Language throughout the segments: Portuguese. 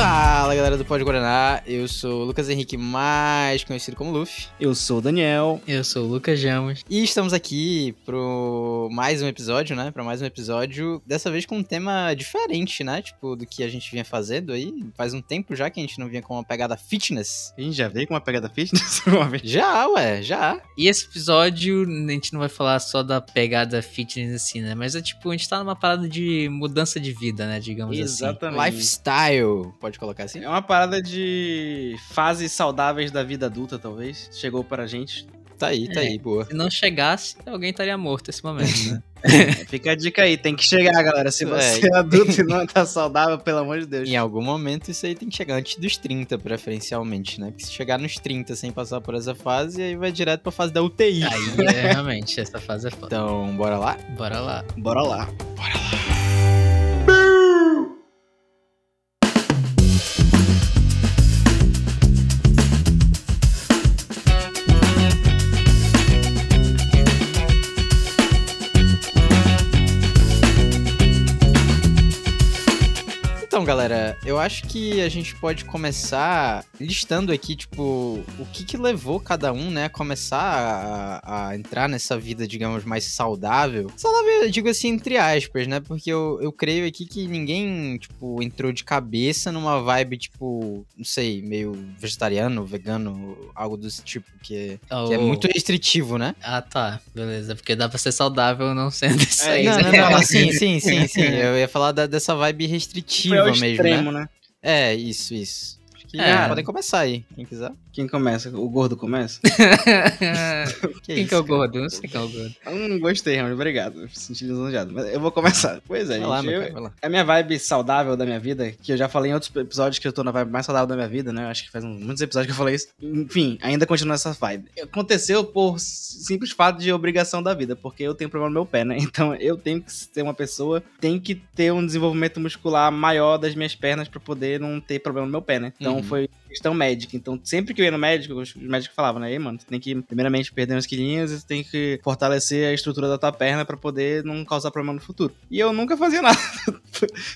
Fala galera do Pode Guaraná, eu sou o Lucas Henrique, mais conhecido como Luffy. Eu sou o Daniel. Eu sou o Lucas Jamos. E estamos aqui pro mais um episódio, né? Para mais um episódio, dessa vez com um tema diferente, né? Tipo, do que a gente vinha fazendo aí. Faz um tempo já que a gente não vinha com uma pegada fitness. A gente já veio com uma pegada fitness uma vez. Já, ué, já. E esse episódio, a gente não vai falar só da pegada fitness assim, né? Mas é tipo, a gente tá numa parada de mudança de vida, né? Digamos assim. Exatamente. Lifestyle, pode colocar assim? É uma parada de fases saudáveis da vida adulta, talvez. Chegou pra gente. Tá aí, tá É. aí, boa. Se não chegasse, alguém estaria morto nesse momento, né? Fica a dica aí, tem que chegar, galera. Se É. você é adulto e não tá saudável, pelo amor de Deus. Em algum momento isso aí tem que chegar antes dos 30, preferencialmente, né? Porque se chegar nos 30 sem passar por essa fase, aí vai direto pra fase da UTI. Aí, é, realmente, essa fase é foda. Então, bora lá? Bora lá. Bora lá. Então, galera, eu acho que a gente pode começar listando aqui, tipo, o que que levou cada um, né, a começar a, a entrar nessa vida, digamos, mais saudável. Saudável, eu digo assim, entre aspas, né, porque eu, eu creio aqui que ninguém, tipo, entrou de cabeça numa vibe, tipo, não sei, meio vegetariano, vegano, algo desse tipo, que, que é Oh. muito restritivo, né? Ah, tá. Beleza. Porque dá pra ser saudável não sendo isso É, aí. não, não, não, sim, sim, sim, sim. Eu ia falar da- dessa vibe Foi restritiva ao mesmo, né? extremo, né? É, isso, isso. Que É. podem começar aí, quem quiser. Quem começa? O gordo começa? Quem que é o cara? gordo? Não sei quem é o gordo. Eu não gostei, Ramos. Obrigado. Me senti lisonjeado. Mas eu vou começar. Pois é, Vai lá, gente. meu eu- cara, vai lá. A minha vibe saudável da minha vida, que eu já falei em outros episódios que eu tô na vibe mais saudável da minha vida, né? Eu Acho que faz muitos episódios que eu falei isso. Enfim, ainda continua essa vibe. Aconteceu por simples fato de obrigação da vida, porque eu tenho problema no meu pé, né? Então eu tenho que ser uma pessoa, tem que ter um desenvolvimento muscular maior das minhas pernas pra poder não ter problema no meu pé, né? Então Uhum. Foi questão médica. Então sempre que eu ia no médico, os médicos falavam, né? Ei, mano, tu tem que primeiramente perder uns quilinhos e tu tem que fortalecer a estrutura da tua perna pra poder não causar problema no futuro. E eu nunca fazia nada.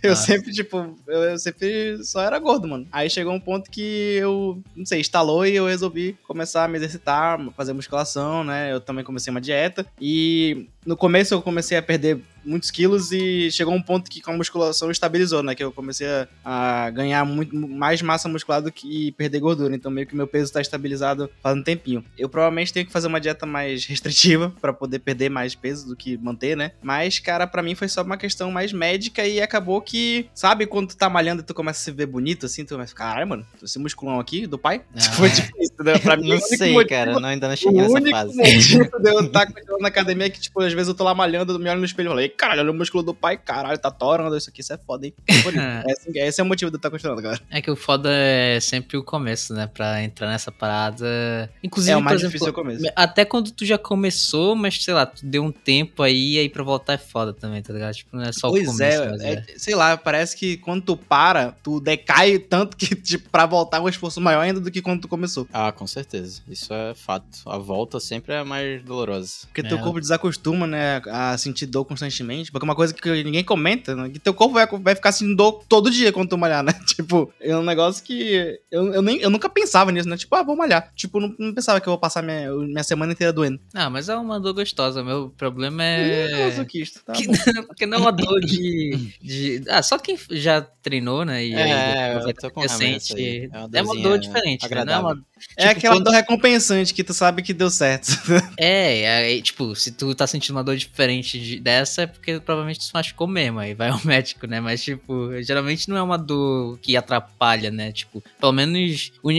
Eu Ah. sempre, tipo, eu, eu sempre só era gordo, mano. Aí chegou um ponto que eu, não sei, instalou e eu resolvi começar a me exercitar, fazer musculação, né? Eu também comecei uma dieta. E no começo eu comecei a perder muitos quilos e chegou um ponto que com a musculação estabilizou, né? Que eu comecei a, a ganhar muito mais massa muscular do que perder gordura. Então meio que meu peso tá estabilizado faz um tempinho. Eu provavelmente tenho que fazer uma dieta mais restritiva pra poder perder mais peso do que manter, né? Mas, cara, pra mim foi só uma questão mais médica e acabou que, sabe, quando tu tá malhando e tu começa a se ver bonito assim, tu começa, caralho, mano, esse musculão aqui do pai? Ah. Foi tipo isso, entendeu? Pra mim, Não sei, motivo- cara, não, ainda não cheguei nessa fase. motivo de eu estar continuando na academia que, tipo, às vezes eu tô lá malhando, eu me olho no espelho e falei, caralho, olha o músculo do pai, caralho, tá torando, isso aqui, isso é foda, hein? Esse, esse é o motivo de eu estar continuando, galera. É que o foda é sempre o começo, né? Pra entrar nessa parada. Inclusive, É o mais por difícil exemplo, é o começo. Até quando tu já começou, mas sei lá, tu deu um tempo aí, aí pra voltar é foda também, tá ligado? Tipo, não é só o Pois começo, é, mas é, sei lá, parece que quando tu para, tu decai tanto que, tipo, pra voltar é um esforço maior ainda do que quando tu começou. Ah, com certeza. Isso é fato. A volta sempre é mais dolorosa. Porque teu É. corpo desacostuma, né, a sentir dor constantemente. Porque é uma coisa que ninguém comenta, né? Que teu corpo vai, vai ficar sentindo dor todo dia quando tu malhar, né? Tipo, é um negócio que eu, eu, nem, eu nunca pensava nisso, né? Tipo, ah, vou malhar. Tipo, não, não pensava que eu vou passar minha, minha semana inteira doendo. Não, mas é uma dor gostosa. Meu problema É... é. Masoquista, tá Que bom. não, porque não é uma dor de, de. Ah, só quem já treinou, né? E aí É, depois eu tô com aí. recente. É uma É uma dor diferente, né? Não é uma É tipo, aquela quando- dor recompensante que tu sabe que deu certo. É, aí, tipo, se tu tá sentindo uma dor diferente de- dessa, é porque provavelmente tu se machucou mesmo, aí vai ao médico, né? Mas, tipo, geralmente não é uma dor que atrapalha, né? Tipo, pelo menos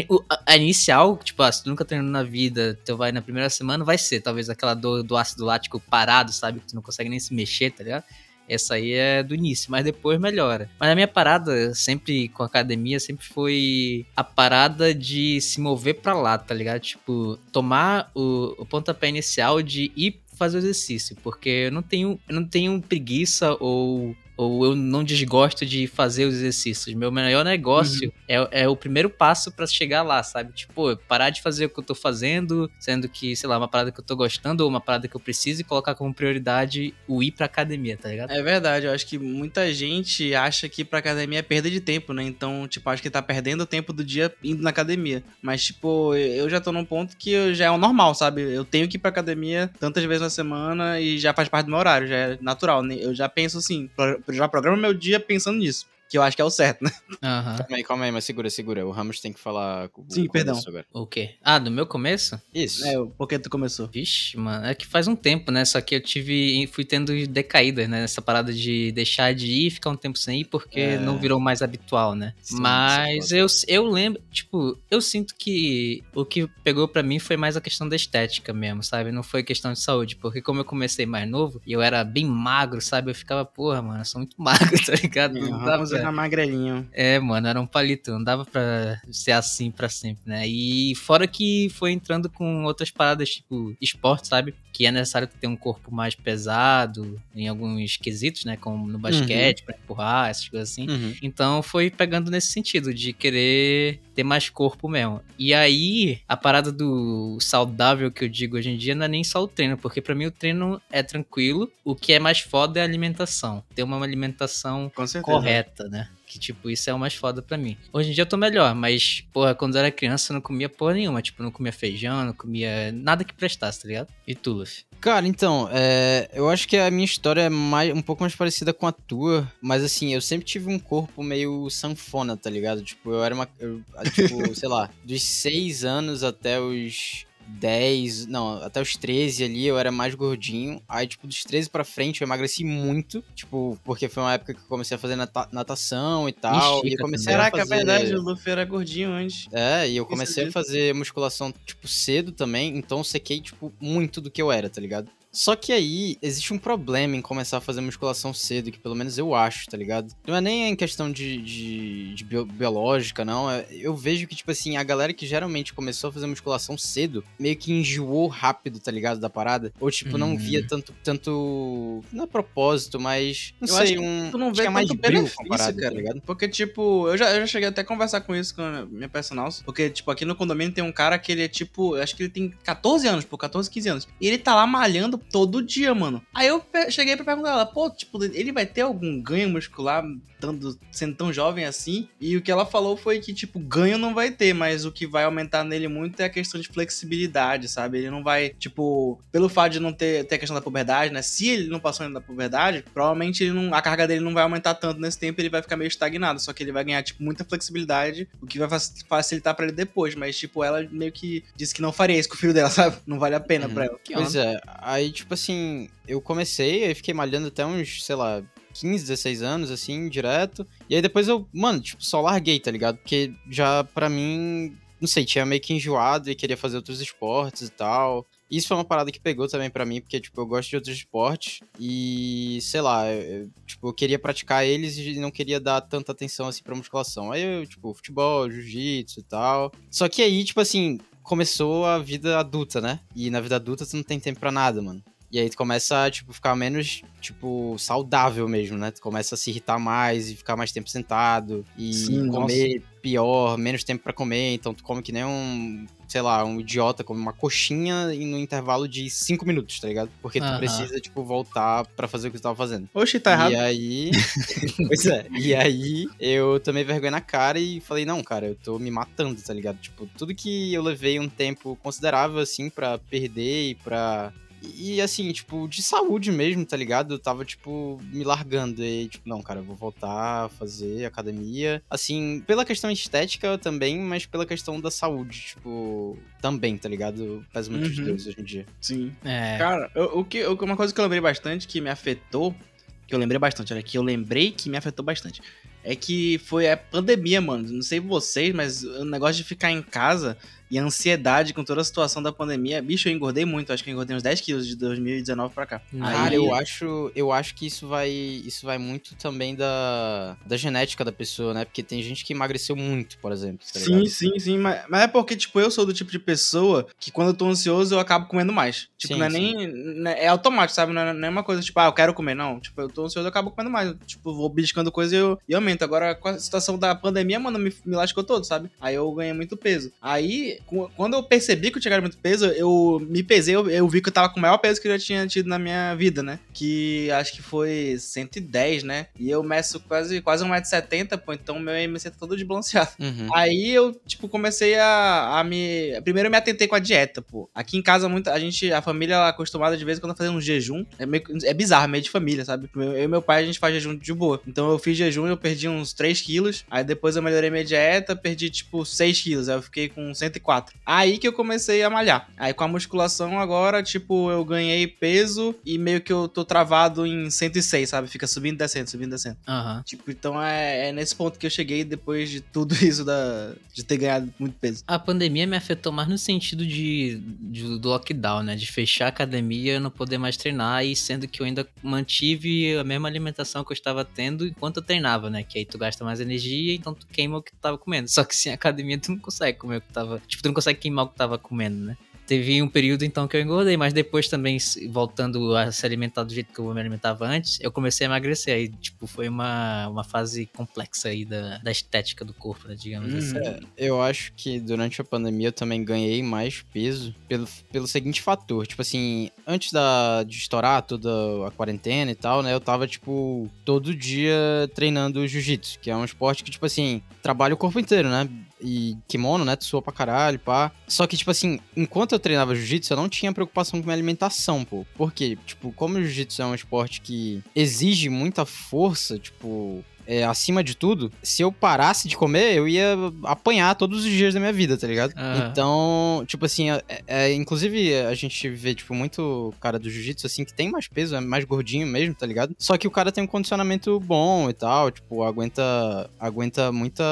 o- a, inicial, tipo, ah, se tu nunca treinou na vida, tu vai na primeira semana, vai ser talvez aquela dor do ácido lático parado, sabe? Que tu não consegue nem se mexer, tá ligado? Essa aí é do início, mas depois melhora. Mas a minha parada, sempre com a academia, sempre foi a parada de se mover pra lá, tá ligado? Tipo, tomar o, o pontapé inicial de ir fazer o exercício, porque eu não tenho, eu não tenho preguiça ou ou eu não desgosto de fazer os exercícios. Meu maior negócio Uhum. é, é o primeiro passo pra chegar lá, sabe? Tipo, parar de fazer o que eu tô fazendo, sendo que, sei lá, uma parada que eu tô gostando ou uma parada que eu preciso e colocar como prioridade o ir pra academia, tá ligado? É verdade, eu acho que muita gente acha que ir pra academia é perda de tempo, né? Então, tipo, acho que tá perdendo o tempo do dia indo na academia. Mas, tipo, eu já tô num ponto que já é o normal, sabe? Eu tenho que ir pra academia tantas vezes na semana e já faz parte do meu horário, já é natural. né? Eu já penso assim, já programo meu dia pensando nisso. Que eu acho que é o certo, né? Aham. Calma aí, calma aí, mas segura, segura. O Ramos tem que falar. o Sim, perdão. Agora. O quê? Ah, do meu começo? Isso. É, porque tu começou. Vixe, mano, é que faz um tempo, né? Só que eu tive. fui tendo decaídas, né? Nessa parada de deixar de ir, ficar um tempo sem ir, porque É. não virou mais habitual, né? Sim, Mas é eu, eu lembro, tipo, eu sinto que o que pegou pra mim foi mais a questão da estética mesmo, sabe? Não foi questão de saúde, porque como eu comecei mais novo e eu era bem magro, sabe? Eu ficava, porra, mano, eu sou muito magro, tá ligado? Não dava era magrelinho. é, mano, era um palito, não dava pra ser assim pra sempre, né? E fora que foi entrando com outras paradas, tipo esporte, sabe? Que é necessário ter um corpo mais pesado em alguns quesitos, né? Como no basquete, pra empurrar, essas coisas assim. Uhum. Então foi pegando nesse sentido, de querer ter mais corpo mesmo. E aí, a parada do saudável que eu digo hoje em dia não é nem só o treino, porque pra mim o treino é tranquilo, o que é mais foda é a alimentação. Ter uma alimentação correta, né? Que, tipo, isso é o mais foda pra mim. Hoje em dia eu tô melhor, mas, porra, quando eu era criança eu não comia porra nenhuma. Tipo, não comia feijão, não comia nada que prestasse, tá ligado? E tu, Luffy? Cara, então, é, eu acho que a minha história é mais, um pouco mais parecida com a tua, mas assim, eu sempre tive um corpo meio sanfona, tá ligado? Tipo, eu era uma. eu, tipo, sei lá, dos 6 anos até os 10, não, até os 13 ali eu era mais gordinho. Aí, tipo, dos 13 pra frente eu emagreci muito, tipo, porque foi uma época que eu comecei a fazer nata- natação e tal. Chica e comecei também. Caraca, a é fazer... verdade, o Luffy era gordinho antes. É, e eu Isso comecei a fazer musculação, tipo, cedo também, então eu sequei, tipo, muito do que eu era, tá ligado? Só que aí, existe um problema em começar a fazer musculação cedo, que pelo menos eu acho, tá ligado? Não é nem em questão de, de, de bio- biológica, não. é- eu vejo que, tipo assim, a galera que geralmente começou a fazer musculação cedo, meio que enjoou rápido, tá ligado, da parada. Ou, tipo, não Uhum. via tanto, tanto, não é propósito, mas, não Eu sei, um... Tu não vê que é mais benefício, comparado, cara. tá ligado? Porque, tipo, eu já, eu já cheguei até a conversar com isso com a minha personal. Porque, tipo, aqui no condomínio tem um cara que ele é, tipo, acho que ele tem 14 anos, pô, 14, 15 anos. E ele tá lá malhando todo dia, mano. Aí eu cheguei pra perguntar a ela, pô, tipo, ele vai ter algum ganho muscular dando, sendo tão jovem assim? E o que ela falou foi que, tipo, ganho não vai ter, mas o que vai aumentar nele muito é a questão de flexibilidade, sabe? Ele não vai, tipo, pelo fato de não ter, ter a questão da puberdade, né? Se ele não passou ainda da puberdade, provavelmente ele não, a carga dele não vai aumentar tanto nesse tempo, ele vai ficar meio estagnado. Só que ele vai ganhar, tipo, muita flexibilidade, o que vai fac- facilitar pra ele depois. Mas, tipo, ela meio que disse que não faria isso com o filho dela, sabe? Não vale a pena Uhum. pra ela. Pois é, aí tipo assim, eu comecei, aí fiquei malhando até uns, sei lá, 15, 16 anos, assim, direto. E aí depois eu, mano, tipo, só larguei, tá ligado? Porque já pra mim, não sei, tinha meio que enjoado e queria fazer outros esportes e tal. Isso foi uma parada que pegou também pra mim, porque, tipo, eu gosto de outros esportes e, sei lá, eu, tipo, eu queria praticar eles e não queria dar tanta atenção, assim, pra musculação. Aí eu, tipo, futebol, jiu-jitsu e tal. Só que aí, tipo assim, começou a vida adulta, né? E na vida adulta tu não tem tempo pra nada, mano. E aí tu começa a, tipo, ficar menos, tipo, saudável mesmo, né? Tu começa a se irritar mais e ficar mais tempo sentado e Sim, comer pior, menos tempo pra comer. Então tu come que nem um, sei lá, um idiota, come uma coxinha e no intervalo de 5 minutos, tá ligado? Porque tu precisa, tipo, voltar pra fazer o que tu tava fazendo. Oxi, tá errado. E aí. pois é. E aí eu tomei vergonha na cara e falei, não, cara, eu tô me matando, tá ligado? Tipo, tudo que eu levei um tempo considerável, assim, pra perder e pra. E assim, tipo, de saúde mesmo, tá ligado? Eu tava, tipo, me largando. E, tipo, não, cara, eu vou voltar a fazer academia. Assim, pela questão estética também, mas pela questão da saúde, tipo, também, tá ligado? Peso muito Uhum. dois hoje em dia. Sim. É. Cara, eu- o que, uma coisa que eu lembrei bastante, que me afetou, que eu lembrei bastante, olha, que eu lembrei que me afetou bastante, é que foi a pandemia, mano. Não sei vocês, mas o negócio de ficar em casa e ansiedade com toda a situação da pandemia, bicho, eu engordei muito. Acho que eu engordei uns 10 quilos de 2019 pra cá. Cara, Aí- eu acho, eu acho que isso vai, isso vai muito também da, da genética da pessoa, né? Porque tem gente que emagreceu muito, por exemplo. tá Sim, sim, sim, mas, mas é porque, tipo, eu sou do tipo de pessoa que quando eu tô ansioso eu acabo comendo mais. Tipo, Sim, não é sim. nem. né, É automático, sabe? Não é, não é uma coisa tipo, ah, eu quero comer, não. Tipo, eu tô ansioso eu acabo comendo mais. Tipo, vou beliscando coisa e eu, eu aumento. Agora, com a situação da pandemia, mano, me, me lascou todo, sabe? Aí eu ganhei muito peso. Aí, quando eu percebi que eu tinha muito peso, eu me pesei, eu, eu vi que eu tava com o maior peso que eu já tinha tido na minha vida, né? Que acho que foi 110, né? E eu meço quase, quase 1,70m, pô, então meu IMC tá todo desbalanceado. Uhum. Aí eu, tipo, comecei a, a me. Primeiro eu me atentei com a dieta, pô. Aqui em casa, muita, a gente, a família é acostumada de vez em quando a fazer um jejum. É, meio, é bizarro, meio de família, sabe? Eu e meu pai, a gente faz jejum de boa. Então eu fiz jejum, eu perdi uns 3 quilos. Aí depois eu melhorei minha dieta, perdi, tipo, 6 quilos. Aí eu fiquei com 104. Aí que eu comecei a malhar. Aí com a musculação agora, tipo, eu ganhei peso e meio que eu tô travado em 106, sabe? Fica subindo e descendo, subindo e descendo. Aham. Tipo, então é, é nesse ponto que eu cheguei depois de tudo isso da, de ter ganhado muito peso. A pandemia me afetou mais no sentido de, de- do lockdown, né? De fechar a academia e não poder mais treinar, e sendo que eu ainda mantive a mesma alimentação que eu estava tendo enquanto eu treinava, né? Que aí tu gasta mais energia, então tu queima o que tu tava comendo. Só que sem academia tu não consegue comer o que tu tava. Tipo, tu não consegue queimar o que tava comendo, né? Teve um período então que eu engordei, mas depois também, voltando a se alimentar do jeito que eu me alimentava antes, eu comecei a emagrecer. Aí, tipo, foi uma, uma fase complexa aí da, da estética do corpo, né? Digamos Uhum. assim. É, eu acho que durante a pandemia eu também ganhei mais peso pelo, pelo seguinte fator. Tipo assim, antes da, de estourar toda a quarentena e tal, né? Eu tava, tipo, todo dia treinando jiu-jitsu, que é um esporte que, tipo assim, trabalha o corpo inteiro, né? E kimono, né? Sua pra caralho, pá. Só que, tipo assim, enquanto eu treinava jiu-jitsu, eu não tinha preocupação com minha alimentação, pô. Por quê? Tipo, como o jiu-jitsu é um esporte que exige muita força, tipo, é, acima de tudo, se eu parasse de comer, eu ia apanhar todos os dias da minha vida, tá ligado? Então, tipo assim, é, é- inclusive a gente vê, tipo, muito cara do jiu-jitsu, assim, que tem mais peso, é mais gordinho mesmo, tá ligado? Só que o cara tem um condicionamento bom e tal, tipo, aguenta, aguenta muita,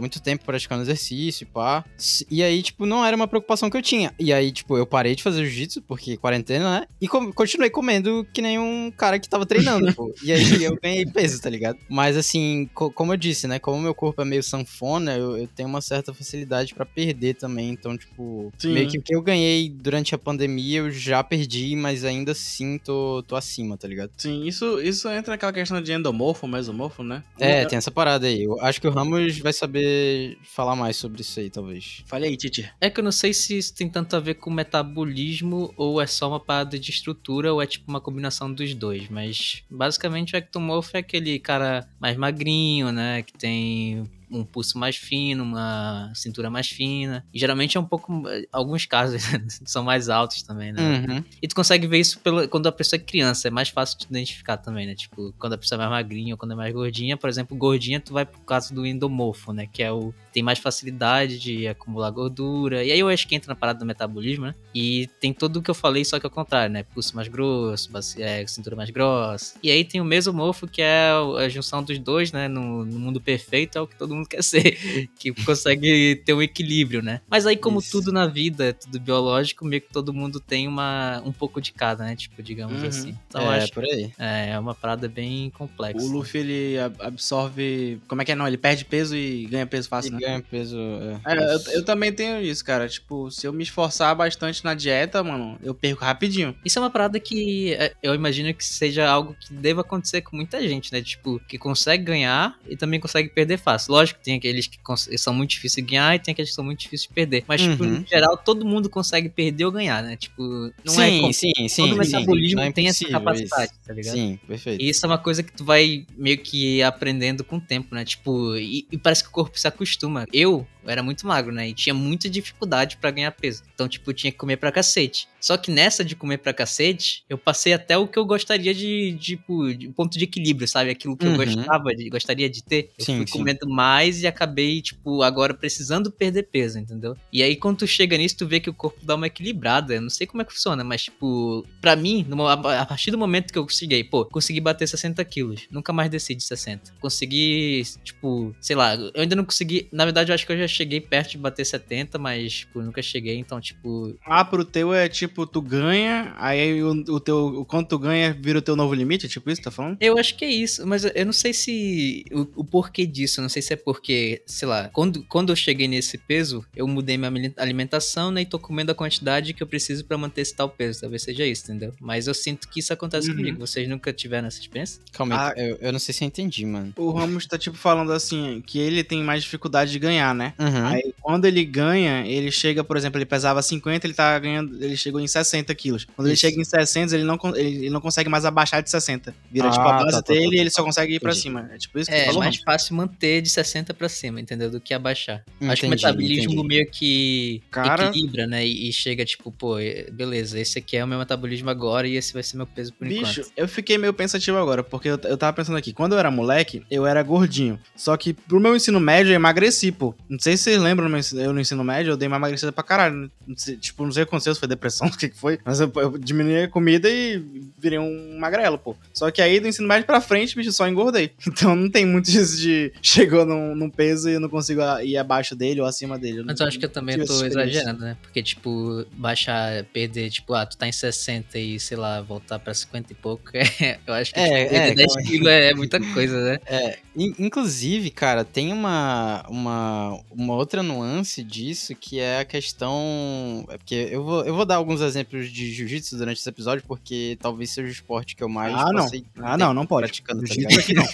muito tempo praticando exercício e pá. E aí, tipo, não era uma preocupação que eu tinha. E aí, tipo, eu parei de fazer jiu-jitsu, porque quarentena, né? E continuei comendo que nem um cara que tava treinando, pô. E aí eu ganhei peso, tá ligado? Mas assim, co- como eu disse, né? Como meu corpo é meio sanfona, eu, eu tenho uma certa facilidade pra perder também. Então, tipo, Sim. meio que o que eu ganhei durante a pandemia eu já perdi, mas ainda assim tô, tô acima, tá ligado? Sim, isso, isso entra naquela questão de endomorfo, mesomorfo, né? É, tem essa parada aí. Eu acho que o Ramos vai saber falar mais sobre isso aí, talvez. Falei aí, Titi. É que eu não sei se isso tem tanto a ver com metabolismo ou é só uma parada de estrutura ou é tipo uma combinação dos dois. Mas basicamente o ectomorfo é aquele cara mais magrinho, né? Que tem um pulso mais fino, uma cintura mais fina. E geralmente é um pouco. Alguns casos são mais altos também, né? Uhum. E tu consegue ver isso pelo, quando a pessoa é criança, é mais fácil de identificar também, né? Tipo, quando a pessoa é mais magrinha ou quando é mais gordinha, por exemplo, gordinha, tu vai pro caso do endomorfo, né? Que é o tem mais facilidade de acumular gordura. E aí eu acho que entra na parada do metabolismo, né? E tem tudo o que eu falei, só que ao contrário, né? Pulso mais grosso, é, cintura mais grossa. E aí tem o mesomorfo, que é a junção dos dois, né? No, no mundo perfeito, é o que todo mundo quer ser. Que consegue ter um equilíbrio, né? Mas aí, como Isso. tudo na vida é tudo biológico, meio que todo mundo tem uma, um pouco de cada, né? Tipo, digamos Uhum. assim. Então é, acho por aí. que é, é uma parada bem complexa. O Luffy, ele ab- absorve. Como é que é? Não, ele perde peso e ganha peso E fácil, né? ganha peso. É, É, eu, eu também tenho isso, cara. Tipo, se eu me esforçar bastante na dieta, mano, eu perco rapidinho. Isso é uma parada que é, eu imagino que seja algo que deva acontecer com muita gente, né? Tipo, que consegue ganhar e também consegue perder fácil. Lógico que tem aqueles que são muito difíceis de ganhar e tem aqueles que são muito difíceis de perder. Mas, tipo, Uhum. no geral, todo mundo consegue perder ou ganhar, né? Tipo, não é. sim, como- sim, sim, todo sim. metabolismo é tem essa capacidade, isso. tá ligado? Sim, perfeito. E isso é uma coisa que tu vai meio que aprendendo com o tempo, né? Tipo, e, e parece que o corpo se acostuma. Eu era muito magro, né? E tinha muita dificuldade pra ganhar peso. Então, tipo, eu tinha que comer pra cacete. Só que nessa de comer pra cacete, eu passei até o que eu gostaria de, tipo, de ponto de equilíbrio, sabe? Aquilo que eu Uhum. gostava, de, gostaria de ter. Eu Sim, fui sim. comendo mais demais e acabei, tipo, agora precisando perder peso, entendeu? E aí, quando tu chega nisso, tu vê que o corpo dá uma equilibrada. Eu não sei como é que funciona, mas, tipo, pra mim, a partir do momento que eu consegui, pô, consegui bater 60 quilos, nunca mais desci de 60. Consegui, tipo, sei lá, eu ainda não consegui. Na verdade, eu acho que eu já cheguei perto de bater 70, mas, tipo, nunca cheguei, então, tipo. Ah, pro teu é tipo, tu ganha, aí o, o teu. O quanto tu ganha vira o teu novo limite? É tipo isso, tá falando? Eu acho que é isso, mas eu não sei se. O, o porquê disso, não sei se é porque, sei lá, quando, quando eu cheguei nesse peso, eu mudei minha alimentação, né? E tô comendo a quantidade que eu preciso para manter esse tal peso. Talvez seja isso, entendeu? Mas eu sinto que isso acontece uhum. comigo. Vocês nunca tiveram essa experiência? Calma aí, ah, eu, eu não sei se eu entendi, mano. O Ramos tá, tipo, falando assim, que ele tem mais dificuldade de ganhar, né? Uhum. Aí, quando ele ganha, ele chega, por exemplo, ele pesava 50, ele tá ganhando, ele chegou em 60 quilos. Quando isso. ele chega em 60, ele não, ele, ele, não consegue mais abaixar de 60. Vira, tipo, ah, tipo, a base tá, tá, dele e tá, ele só consegue ir pra cima. É tipo isso que É, falou, mais fácil manter de 60 pra cima, entendeu? Do que abaixar. Entendi, Acho que o metabolismo entendi. meio que Cara... equilibra, né? E, e, chega, tipo, pô, beleza, esse aqui é o meu metabolismo agora e esse vai ser meu peso por Bicho, enquanto. Bicho, eu fiquei meio pensativo agora, porque eu, eu tava pensando aqui, quando eu era moleque, eu era gordinho. Só que pro meu ensino médio eu emagreci, pô. Não sei se vocês lembram, eu no ensino médio eu dei uma emagrecida pra caralho. Não sei, tipo, não sei o que aconteceu, se foi depressão, o que, que foi. Mas eu, eu diminui a comida e virei um magrelo, pô. Só que aí do ensino médio pra frente, bicho, só engordei. Então não tem muito isso de chegou num, num peso e eu não consigo ir abaixo dele ou acima dele. Mas eu acho que eu também tô exagerando, né? Porque, tipo, baixar, perder, tipo, ah, tu tá em 60 e, sei lá, voltar pra 50 e pouco, é, eu acho que é, tipo, é, 10 quilos é, é muita coisa, né? É, inclusive, cara, tem uma, uma, uma outra nuance disso que é a questão. É porque eu vou, eu vou dar alguns exemplos de jiu-jitsu durante esse episódio, porque talvez seja o esporte que eu mais. Ah, não. Ah, não, não pode. Praticando, tá aqui não.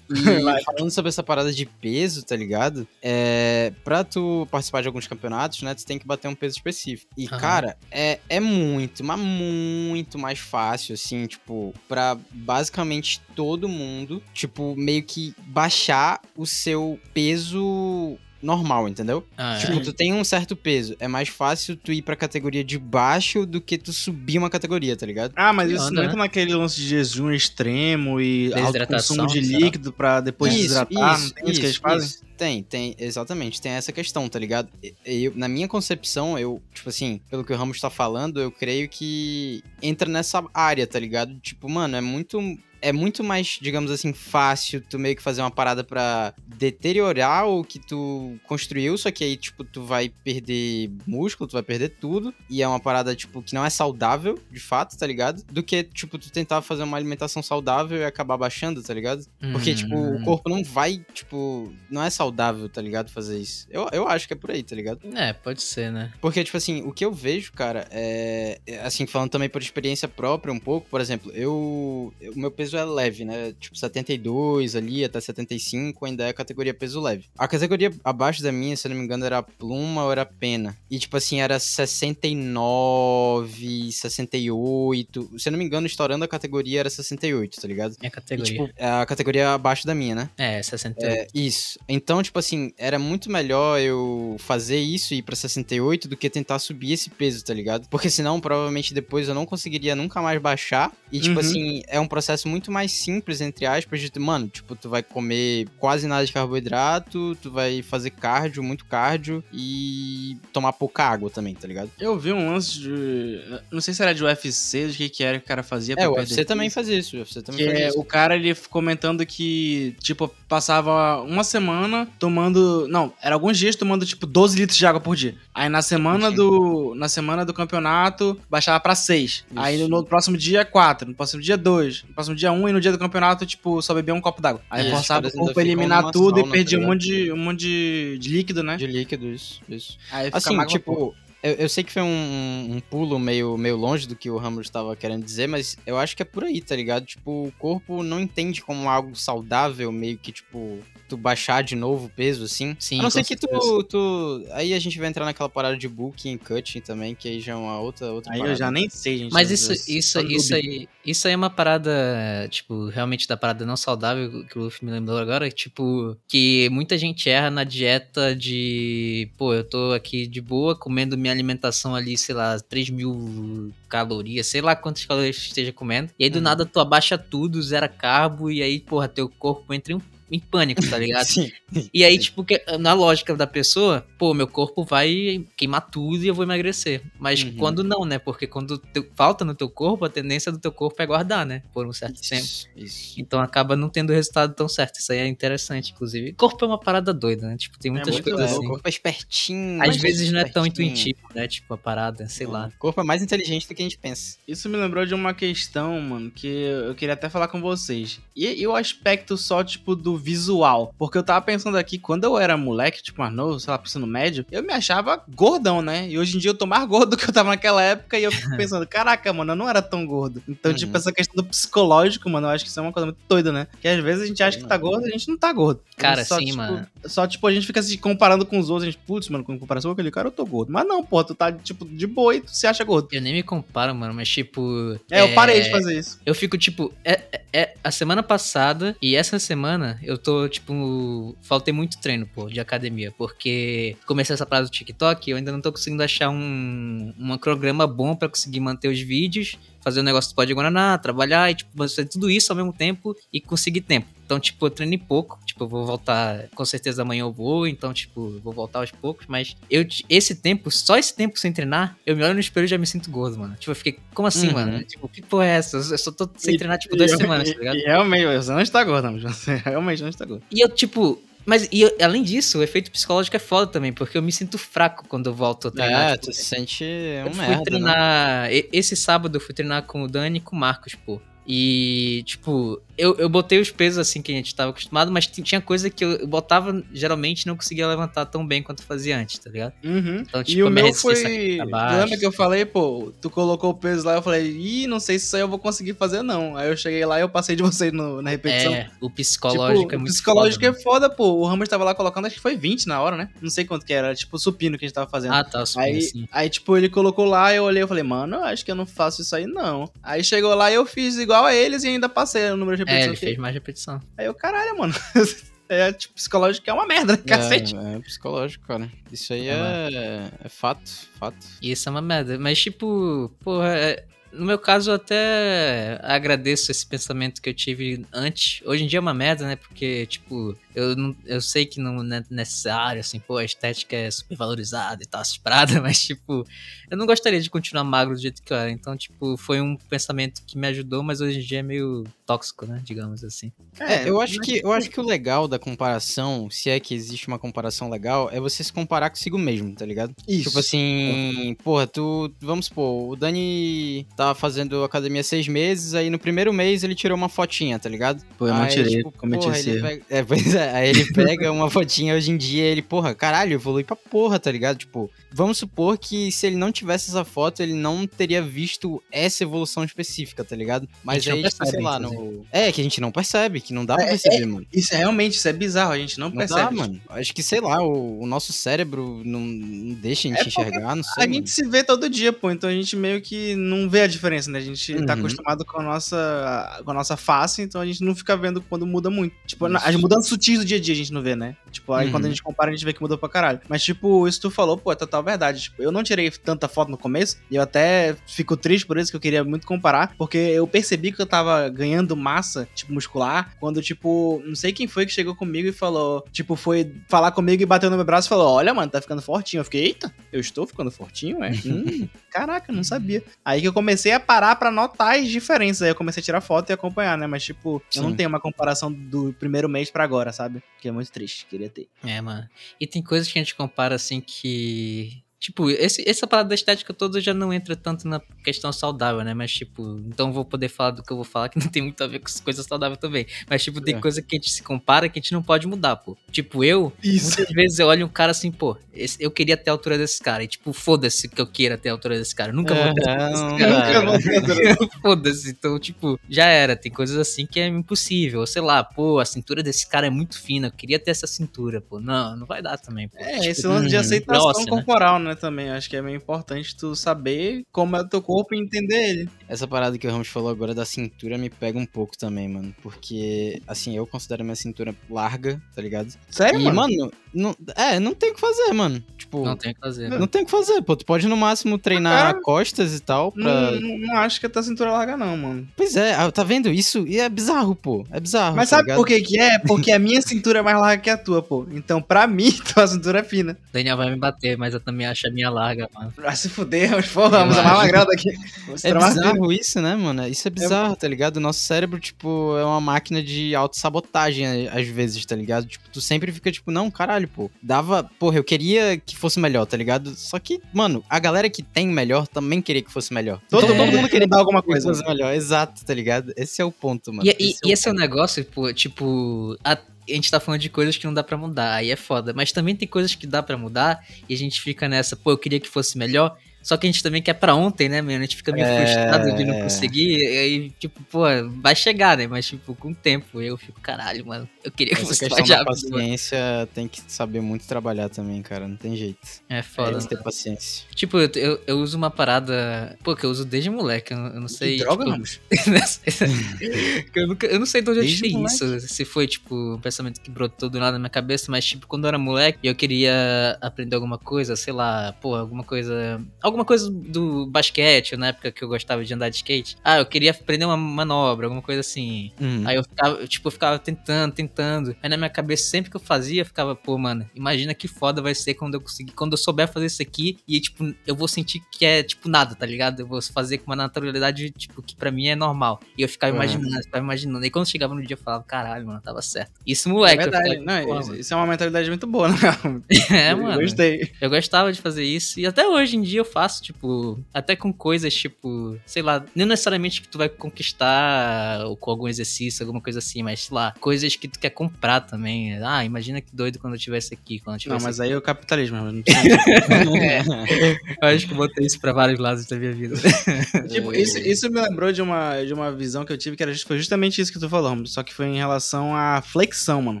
e falando sobre essa parada de peso, tá ligado? É, pra tu participar de alguns campeonatos, né, tu tem que bater um peso específico. E, cara, é, é muito, mas muito mais fácil, assim, tipo, pra basicamente todo mundo, tipo, meio que baixar o seu peso normal, entendeu? Ah, tipo, é. tu tem um certo peso. É mais fácil tu ir pra categoria de baixo do que tu subir uma categoria, tá ligado? Ah, mas isso não entra né? naquele lance de jejum extremo e alto consumo de líquido pra depois isso, desidratar? Isso, não tem isso, isso que eles fazem? Isso. Tem, tem, exatamente, tem essa questão, tá ligado? Eu, na minha concepção, eu, tipo assim, pelo que o Ramos tá falando, eu creio que entra nessa área, tá ligado? Tipo, mano, é muito é muito mais, digamos assim, fácil tu meio que fazer uma parada para deteriorar o que tu construiu, só que aí, tipo, tu vai perder músculo, tu vai perder tudo, e é uma parada, tipo, que não é saudável, de fato, tá ligado? Do que, tipo, tu tentar fazer uma alimentação saudável e acabar baixando, tá ligado? Porque, uhum. tipo, o corpo não vai, tipo, não é saudável, tá ligado? Fazer isso. Eu, eu acho que é por aí, tá ligado? É, pode ser, né? Porque, tipo assim, o que eu vejo, cara, é. Assim, falando também por experiência própria um pouco, por exemplo, eu. O meu peso é leve, né? Tipo, 72 ali até 75 ainda é categoria peso leve. A categoria abaixo da minha, se eu não me engano, era pluma ou era pena. E, tipo assim, era 69, 68. Se eu não me engano, estourando a categoria era 68, tá ligado? É a categoria. E, tipo, é a categoria abaixo da minha, né? É, 68. É, isso. Então, tipo assim, era muito melhor eu fazer isso e ir pra 68 do que tentar subir esse peso, tá ligado? Porque senão, provavelmente, depois eu não conseguiria nunca mais baixar. E, tipo uhum. assim, é um processo muito mais simples, entre aspas, de, mano, tipo, tu vai comer quase nada de carboidrato, tu vai fazer cardio, muito cardio e tomar pouca água também, tá ligado? Eu vi um lance de. Não sei se era de UFC, do que, que era que o cara fazia. É, o UFC também fazia isso. O UFC também que fazia é, isso. O cara, ele comentando que, tipo, passava uma semana tomando. Não, era alguns dias tomando, tipo, 12 litros de água por dia. Aí na semana do. Na semana do campeonato, baixava pra 6. Isso. Aí no próximo dia, 4. No próximo dia, 2. No próximo dia, um e no dia do campeonato, tipo, só bebia um copo d'água. Aí forçava o corpo a eliminar tudo e perdia tá um monte, de, um monte de, de líquido, né? De líquido, isso. isso. Aí assim, tipo, eu, eu, sei que foi um, um, pulo meio, meio longe do que o Ramos estava querendo dizer, mas eu acho que é por aí, tá ligado? Tipo, o corpo não entende como algo saudável, meio que, tipo, tu baixar de novo o peso, assim. Sim, a não ser que tu, tu. Aí a gente vai entrar naquela parada de booking e cutting também, que aí já é uma outra, outra aí parada. eu já nem sei, gente. Mas isso, isso, isso, aí, isso aí é uma parada, tipo, realmente da parada não saudável que o Luffy me lembrou agora, tipo, que muita gente erra na dieta de, pô, eu tô aqui de boa, comendo minha alimentação ali, sei lá, 3 mil calorias, sei lá quantas calorias esteja comendo. E aí do Uhum. nada tu abaixa tudo, zera carbo, e aí, porra, teu corpo entra em, em pânico, tá ligado? Sim. E aí, tipo, que- na lógica da pessoa, pô, meu corpo vai queimar tudo e eu vou emagrecer. Mas Uhum. quando não, né? Porque quando teu- falta no teu corpo, a tendência do teu corpo é guardar, né? Por um certo tempo. Isso, isso. Então acaba não tendo resultado tão certo. Isso aí é interessante, inclusive. Corpo é uma parada doida, né? Tipo, tem muitas muito coisas louco. É, assim. o corpo é espertinho. Às vezes não é tão intuitivo, né? Tipo, a parada, sei lá. O corpo é mais inteligente do que a gente pensa. Isso me lembrou de uma questão, mano, que eu queria até falar com vocês. E, e o aspecto só, tipo, do visual. Porque eu tava pensando aqui, quando eu era moleque, tipo, mais novo, sei lá, ensino médio, eu me achava gordão, né? E hoje em dia eu tô mais gordo do que eu tava naquela época. E eu fico pensando, caraca, mano, eu não era tão gordo. Então, Uhum. tipo, essa questão do psicológico, mano, eu acho que isso é uma coisa muito doida, né? Que às vezes a gente acha que tá gordo e a gente não tá gordo. Cara, só, sim, tipo, mano. Só, tipo, a gente fica se comparando com os outros. A gente, putz, mano, com comparação com aquele cara, eu tô gordo. Mas não, pô, tu tá, tipo, de boa e tu se acha gordo. Eu nem me comparo, mano, mas tipo. É, eu parei de fazer isso. Eu fico, tipo, é, é- é a semana passada e essa semana eu tô, tipo, faltei muito treino, pô, de academia, porque comecei essa parada do TikTok eu ainda não tô conseguindo achar um, um programa bom pra conseguir manter os vídeos, fazer o negócio do Pode Guaraná, trabalhar e, tipo, fazer tudo isso ao mesmo tempo e conseguir tempo. Então, tipo, eu treinei pouco, tipo, eu vou voltar, com certeza amanhã eu vou, então, tipo, vou voltar aos poucos, mas eu, esse tempo, só esse tempo sem treinar, eu me olho no espelho e já me sinto gordo, mano. Tipo, eu fiquei, como assim, Uhum. mano? Tipo, que porra é essa? Eu só tô sem E- treinar, tipo, duas semanas, tá ligado? E realmente, você não está gordo, amigo. Você realmente não está gordo. E eu, tipo. Mas, e eu- além disso, o efeito psicológico é foda também, porque eu me sinto fraco quando eu volto a treinar. É, tipo, tu se sente eu um fui merda, né? treinar. e- Esse sábado eu fui treinar com o Dani e com o Marcos, pô. E, tipo, eu, eu botei os pesos assim que a gente tava acostumado, mas tinha coisa que eu, eu botava, geralmente não conseguia levantar tão bem quanto fazia antes, tá ligado? Uhum. Então, tipo, e o meu foi. tá lembra que eu falei, pô, tu colocou o peso lá, eu falei, ih, não sei se isso aí eu vou conseguir fazer, não. Aí eu cheguei lá e eu passei de vocês no- na repetição. É, o psicológico tipo, é muito o psicológico foda, é foda, pô. O Ramos tava lá colocando, acho que foi 20 na hora, né? Não sei quanto que era, tipo, supino que a gente tava fazendo. Ah, tá, eu subi Aí, assim. aí, tipo, ele colocou lá, eu olhei e falei, mano, eu acho que eu não faço isso aí, não. Aí chegou lá e eu fiz igual a eles e ainda passei o número de É, repetição. ele que- fez mais repetição. Aí eu, caralho, mano. é, tipo, psicológico é uma merda, né? Cacete. É, é psicológico, cara. Isso aí É, é, é fato, fato. Isso é uma merda. Mas, tipo, porra, é- no meu caso eu até agradeço esse pensamento que eu tive antes. Hoje em dia é uma merda, né? Porque, tipo, eu, não, eu sei que não é necessário, assim, pô, a estética é super valorizada e tal, essas paradas, mas, tipo, eu não gostaria de continuar magro do jeito que eu era. Então, tipo, foi um pensamento que me ajudou, mas hoje em dia é meio tóxico, né? Digamos assim. É, eu acho que eu acho que o legal da comparação, se é que existe uma comparação legal, é você se comparar consigo mesmo, tá ligado? Isso. Tipo assim, porra, tu. Vamos supor, o Dani tá fazendo academia seis meses, aí no primeiro mês ele tirou uma fotinha, tá ligado? Pô, eu não Aí, tirei, tipo, cometi porra, esse erro. pega- É, pois é, aí ele pega uma fotinha hoje em dia ele, porra, caralho, evolui pra porra, tá ligado? Tipo, vamos supor que se ele não tivesse essa foto, ele não teria visto essa evolução específica, tá ligado? Mas aí, tipo, sei percebe, lá, no... É, que a gente não percebe, que não dá pra É, perceber, mano. Isso é realmente, isso é bizarro, a gente não, Não percebe. dá, mano. Acho que, sei lá, o, o nosso cérebro não, não deixa a gente É enxergar, não sei. A mano. gente se vê todo dia, pô, então a gente meio que não vê a diferença, né? A gente tá Uhum. acostumado com a nossa com a nossa face, então a gente não fica vendo quando muda muito. Tipo, Isso. as mudanças sutis do dia a dia a gente não vê, né? Tipo, aí Uhum. quando a gente compara, a gente vê que mudou pra caralho. Mas, tipo, isso tu falou, pô, é total verdade. Tipo, eu não tirei tanta foto no começo, e eu até fico triste por isso, que eu queria muito comparar, porque eu percebi que eu tava ganhando massa, tipo, muscular, quando, tipo, não sei quem foi que chegou comigo e falou, tipo, foi falar comigo e bateu no meu braço e falou, olha, mano, tá ficando fortinho. Eu fiquei, eita, eu estou ficando fortinho, é? Hum, caraca, eu não sabia. Aí que eu comecei a parar pra notar as diferenças, aí eu comecei a tirar foto e acompanhar, né? Mas, tipo, eu não Sim. tenho uma comparação do primeiro mês pra agora, sabe? Que é muito triste, queria ter. É, mano. E tem coisas que a gente compara assim que. Tipo, esse, essa parada da estética toda já não entra tanto na questão saudável, né? Mas, tipo, então vou poder falar do que eu vou falar que não tem muito a ver com coisa saudável também. Mas, tipo, tem É. coisa que a gente se compara que a gente não pode mudar, pô. Tipo, eu, Isso. muitas vezes eu olho um cara assim, pô, esse- eu queria ter a altura desse cara. E, tipo, foda-se que eu queira ter a altura desse cara. Eu Nunca vou ter. Não cara. Nunca vou ter. Foda-se, então, tipo, já era. Tem coisas assim que é impossível. Ou sei lá, pô, a cintura desse cara é muito fina. Eu queria ter essa cintura, pô. Não, não vai dar também, pô. É, Tipo, esse lance de hum, aceitação grossa, né? corporal, né? Né, também. Acho que é meio importante tu saber como é o teu corpo e entender ele. Essa parada que o Ramos falou agora da cintura me pega um pouco também, mano. Porque, assim, eu considero minha cintura larga, tá ligado? Sério, e, mano? mano, não, é, não tem o que fazer, mano. Tipo, Não tem o que fazer. não tem o que fazer, pô. Tu pode no máximo treinar Cara, costas e tal pra. Não, não, não acho que a tua cintura é larga, não, mano. Pois é, ah, tá vendo isso? E é bizarro, pô. É bizarro. Mas tá sabe ligado? por que que é? Porque a minha cintura é mais larga que a tua, pô. Então, pra mim, tua cintura é fina. Daniel vai me bater, mas eu também acho a minha larga, mano. Vai se fuder, porra, vamos a mais daqui. Você É bizarro isso, né, mano? Isso é bizarro, tá ligado? O nosso cérebro, tipo, é uma máquina de autossabotagem às vezes, tá ligado? Tipo, tu sempre fica tipo, não, caralho, pô. Dava. Porra, eu queria que fosse melhor, tá ligado? Só que, mano, a galera que tem melhor também queria que fosse melhor. Todo, É. todo mundo queria dar alguma coisa. melhor, exato, tá ligado? Esse é o ponto, mano. E, e, Esse e o esse é o ponto. negócio, pô, tipo, a, a gente tá falando de coisas que não dá pra mudar, aí é foda. Mas também tem coisas que dá pra mudar e a gente fica nessa, pô, eu queria que fosse melhor. Só que a gente também quer pra ontem, né, mano? A gente fica meio É. frustrado de não conseguir. E aí, tipo, pô, vai chegar, né? Mas, tipo, com o tempo eu fico, caralho, mano. Eu queria que Essa fosse questão mais rápido. mano. paciência tem que saber muito trabalhar também, cara. Não tem jeito. É foda. Tem que ter paciência. Tipo, eu, eu, eu uso uma parada. Pô, que eu uso desde moleque. Eu, não- eu não sei. Que droga, tipo, eu, nunca- eu não sei de onde eu tirei isso. Se foi, tipo, um pensamento que brotou do nada na minha cabeça, mas, tipo, quando eu era moleque e eu queria aprender alguma coisa, sei lá, pô, alguma coisa. Alguma coisa do basquete, na época que eu gostava de andar de skate. Ah, eu queria aprender uma manobra, alguma coisa assim. Uhum. Aí eu ficava, tipo, eu ficava tentando, tentando. Aí na minha cabeça, sempre que eu fazia, eu ficava, pô, mano, imagina que foda vai ser quando eu conseguir, quando eu souber fazer isso aqui e, tipo, eu vou sentir que é, tipo, nada, tá ligado? Eu vou fazer com uma naturalidade, tipo, que pra mim é normal. E eu ficava Uhum. imaginando, ficava imaginando. E quando chegava no dia, eu falava, caralho, mano, tava certo. Isso, moleque. é eu verdade. ficava, Não, "Porra, isso, mano." isso é uma mentalidade muito boa, né? É, Eu mano. Gostei. Eu gostava de fazer isso. E até hoje em dia eu faço, tipo, até com coisas, tipo, sei lá, não necessariamente que tu vai conquistar ou com algum exercício, alguma coisa assim, mas sei lá, coisas que tu quer comprar também. Ah, imagina que doido quando eu tivesse aqui, quando eu Não, tivesse mas aqui. aí é o capitalismo. Não precisa- Eu acho que eu botei isso pra vários lados da minha vida. tipo, isso, isso me lembrou de uma, de uma visão que eu tive que era, foi justamente isso que tu falou, só que foi em relação à flexão, mano.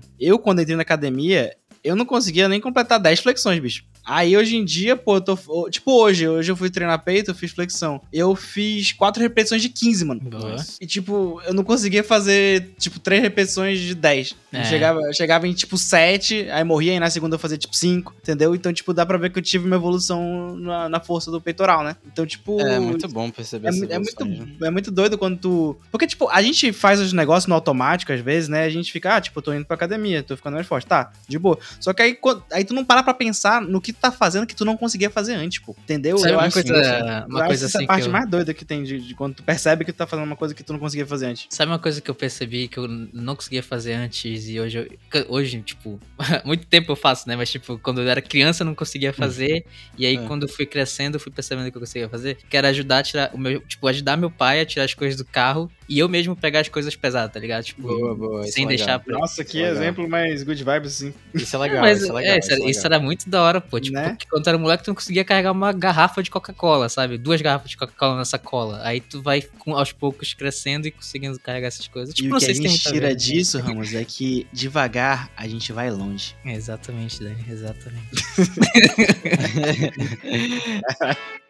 Eu, quando entrei na academia, eu não conseguia nem completar 10 flexões, bicho. Aí hoje em dia, pô, eu tô. Tipo, hoje, hoje eu fui treinar peito, eu fiz flexão. Eu fiz 4 repetições de 15, mano. Boa. E, tipo, eu não conseguia fazer, tipo, 3 repetições de 10. Eu É. chegava, eu chegava em, tipo, 7, aí morria, e na segunda eu fazia, tipo, 5, entendeu? Então, tipo, dá pra ver que eu tive uma evolução na, na força do peitoral, né? Então, tipo... É muito bom perceber É, essa é evolução, né? muito, é muito doido quando tu. Porque, tipo, a gente faz os negócios no automático, às vezes, né? A gente fica, ah, tipo, eu tô indo pra academia, tô ficando mais forte. Tá, de boa. Só que aí, quando- aí tu não para pra pensar no que tá fazendo que tu não conseguia fazer antes, pô. Entendeu? Sabe eu uma acho, coisa, eu uma acho coisa essa assim parte que eu... mais doida que tem de, de quando tu percebe que tu tá fazendo uma coisa que tu não conseguia fazer antes. Sabe uma coisa que eu percebi que eu não conseguia fazer antes e hoje, eu, hoje tipo, muito tempo eu faço, né? Mas, tipo, quando eu era criança eu não conseguia fazer. E aí, É. quando eu fui crescendo, eu fui percebendo que eu conseguia fazer. Que era ajudar a tirar o meu, tipo, ajudar meu pai a tirar as coisas do carro e eu mesmo pegar as coisas pesadas, tá ligado? Tipo, Boa, boa. isso sem é legal. deixar pra. Nossa, que exemplo mais good vibes, assim. Isso é legal, mas isso é legal. é, isso isso, é isso legal. era muito da hora, pô. Tipo, Né? porque quando tu era moleque, tu não conseguia carregar uma garrafa de Coca-Cola, sabe? Duas garrafas de Coca-Cola na sacola. Aí tu vai aos poucos crescendo e conseguindo carregar essas coisas. Tipo, e não o que a gente tira disso, Ramos, é que devagar a gente vai longe. É, Exatamente, Dani, exatamente.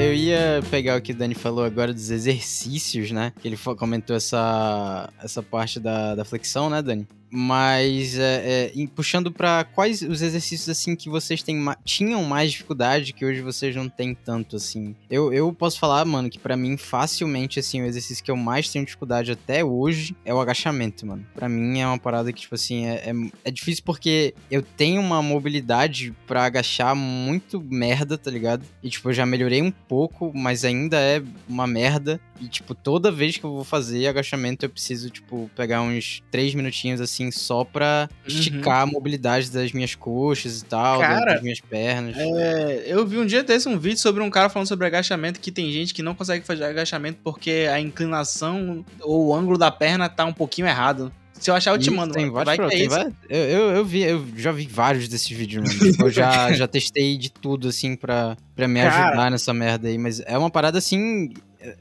Eu ia pegar o que o Dani falou agora dos exercícios, né? Que ele comentou essa, essa parte da, da flexão, né, Dani? Mas é, é, puxando pra quais os exercícios assim que vocês têm tinham mais dificuldade que hoje vocês não têm tanto assim. Eu, eu posso falar, mano, que pra mim facilmente assim o exercício que eu mais tenho dificuldade até hoje é o agachamento, mano. Pra mim é uma parada que tipo assim é, é, é difícil porque eu tenho uma mobilidade pra agachar muito merda, tá ligado? E tipo eu já melhorei um pouco, mas ainda é uma merda. E, tipo, toda vez que eu vou fazer agachamento, eu preciso, tipo, pegar uns três minutinhos, assim, só pra esticar a mobilidade das minhas coxas e tal, das- Cara, das minhas pernas. É, eu vi um dia desse um vídeo sobre um cara falando sobre agachamento que tem gente que não consegue fazer agachamento porque a inclinação ou o ângulo da perna tá um pouquinho errado. Se eu achar, eu te mando. Tem mano. vários, Vai é tem isso. vários- eu, eu, eu vi, eu já vi vários desses vídeos, mano. Tipo, eu já, já testei de tudo, assim, pra, pra me Cara. ajudar nessa merda aí. Mas é uma parada, assim,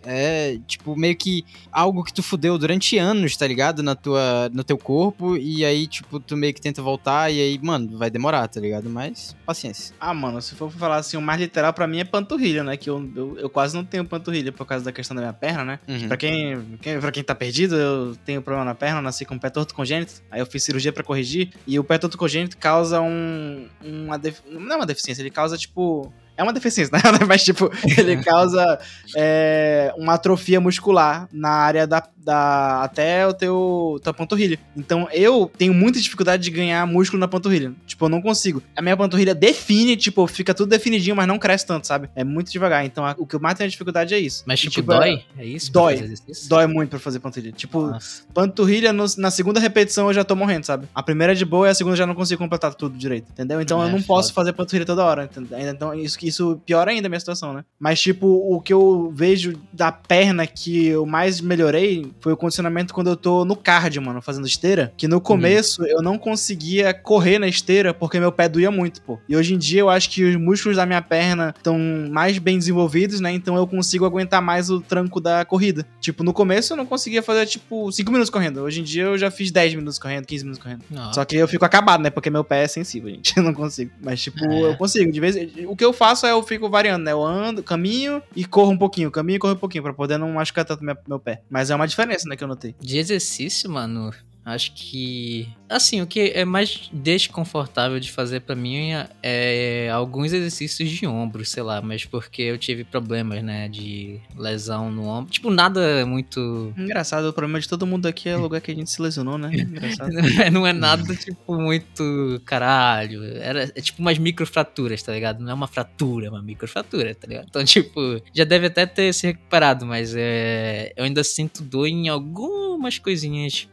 é, tipo, meio que algo que tu fudeu durante anos, tá ligado? Na tua, no teu corpo, e aí, tipo, tu meio que tenta voltar, e aí, mano, vai demorar, tá ligado? Mas, paciência. Ah, mano, se for falar assim, o mais literal pra mim é panturrilha, né? Que eu, eu, eu quase não tenho panturrilha por causa da questão da minha perna, né? Uhum. Pra quem, quem, pra quem tá perdido, eu tenho problema na perna, nasci com o pé torto congênito, aí eu fiz cirurgia pra corrigir, e o pé torto congênito causa um. Uma def... Não é uma deficiência, ele causa, tipo. É uma deficiência, né? Mas, tipo, ele causa é, uma atrofia muscular na área da, da. até o teu. tua panturrilha. Então eu tenho muita dificuldade de ganhar músculo na panturrilha. Tipo, eu não consigo. A minha panturrilha define, tipo, fica tudo definidinho, mas não cresce tanto, sabe? É muito devagar. Então a- o que eu mais tenho dificuldade é isso. Mas, E, tipo, dói? É isso? pra dói. fazer exercício? Dói muito pra fazer panturrilha. Tipo, Nossa. panturrilha no- na segunda repetição eu já tô morrendo, sabe? A primeira é de boa e a segunda eu já não consigo completar tudo direito, entendeu? Então É, eu não posso foda. fazer panturrilha toda hora, entendeu? Então isso, isso piora ainda a minha situação, né? Mas tipo, o que eu vejo da perna que eu mais melhorei foi o condicionamento quando eu tô no cardio, mano, fazendo esteira, que no começo eu não conseguia correr na esteira porque meu pé doía muito, pô. E hoje em dia eu acho que os músculos da minha perna estão mais bem desenvolvidos, né? Então eu consigo aguentar mais o tranco da corrida. Tipo, no começo eu não conseguia fazer, tipo, 5 minutos correndo. Hoje em dia eu já fiz 10 minutos correndo, 15 minutos correndo. Não. Só que eu fico acabado, né? Porque meu pé é sensível, gente. Eu não consigo. Mas, tipo, É. eu consigo. De vez O que eu faço é eu fico variando, né? Eu ando, caminho e corro um pouquinho. Caminho e corro um pouquinho, pra poder não machucar tanto meu, meu pé. Mas é uma diferença, né? Que eu notei. De exercício, mano, acho que. Assim, o que é mais desconfortável de fazer pra mim é, é alguns exercícios de ombro, sei lá, mas porque eu tive problemas, né, de lesão no ombro. Tipo, nada muito. Engraçado, o problema de todo mundo aqui é o lugar que a gente se lesionou, né? Engraçado. Não é nada, tipo, muito caralho. Era é tipo umas microfraturas, tá ligado? Não é uma fratura, é uma microfratura, tá ligado? Então, tipo, já deve até ter se recuperado, mas é, eu ainda sinto dor em algumas coisinhas,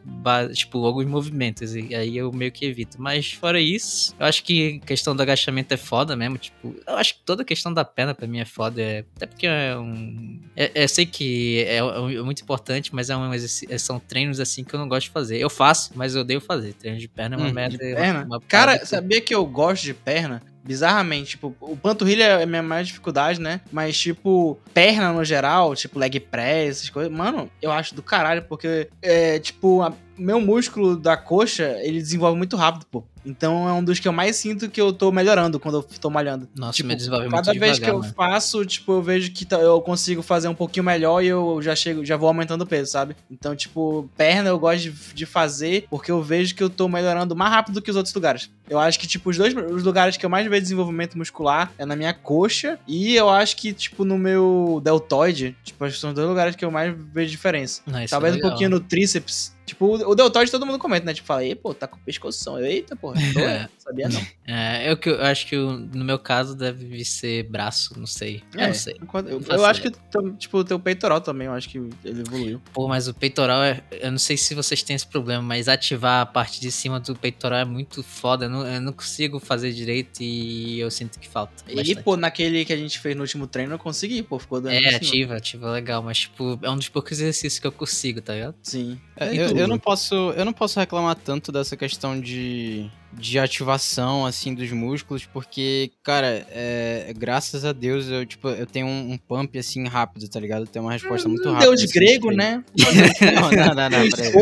tipo, alguns movimentos, e aí eu meio que evito. Mas fora isso, eu acho que a questão do agachamento é foda mesmo, tipo, eu acho que toda a questão da perna pra mim é foda, é- até porque é um... é- eu sei que é, é muito importante, mas é um exercício, são treinos assim que eu não gosto de fazer. Eu faço, mas eu odeio fazer. Treino de perna é uma Hum, merda. É uma- perna? uma Cara, sabia que eu gosto de perna? Bizarramente, tipo, o panturrilha é a minha maior dificuldade, né? Mas, tipo, perna no geral, tipo, leg press, essas coisas, mano, eu acho do caralho, porque, é, tipo, a- meu músculo da coxa, ele desenvolve muito rápido, pô. Então é um dos que eu mais sinto que eu tô melhorando quando eu tô malhando. Nossa, tipo, me desenvolve Cada vez devagar, que eu mano. faço, tipo, eu vejo que tá- eu consigo fazer um pouquinho melhor e eu já chego, já vou aumentando o peso, sabe? Então, tipo, perna eu gosto de, de fazer porque eu vejo que eu tô melhorando mais rápido do que os outros lugares. Eu acho que, tipo, os dois os lugares que eu mais vejo desenvolvimento muscular é na minha coxa e eu acho que, tipo, no meu deltoide, tipo, acho que são os dois lugares que eu mais vejo diferença. Não, isso é Talvez um legal. pouquinho no tríceps. Tipo, o deltoide todo mundo comenta, né? Tipo, fala, ei, pô, tá com pescoção. Eu, Eita, porra, tô, É. não sabia não. É, eu, que- eu acho que no meu caso deve ser braço, não sei. Eu É, não sei. Eu, eu faço acho que, tipo, o teu peitoral também, eu acho que ele evoluiu. Pô, mas o peitoral é. Eu não sei se vocês têm esse problema, mas ativar a parte de cima do peitoral é muito foda. Eu não, eu não consigo fazer direito e eu sinto que falta. E, bastante. pô, naquele que a gente fez no último treino, eu consegui, pô, ficou dando É, ativa, ativa legal, mas tipo, é um dos poucos exercícios que eu consigo, tá ligado? Sim. É, E eu? Eu não posso, eu não posso reclamar tanto dessa questão de, de ativação assim dos músculos, porque, cara, é, graças a Deus eu tipo eu tenho um, um pump assim rápido, tá ligado? Eu tenho uma resposta muito rápida. Deus assim, grego, de- né? Não, não, não, não, peraí.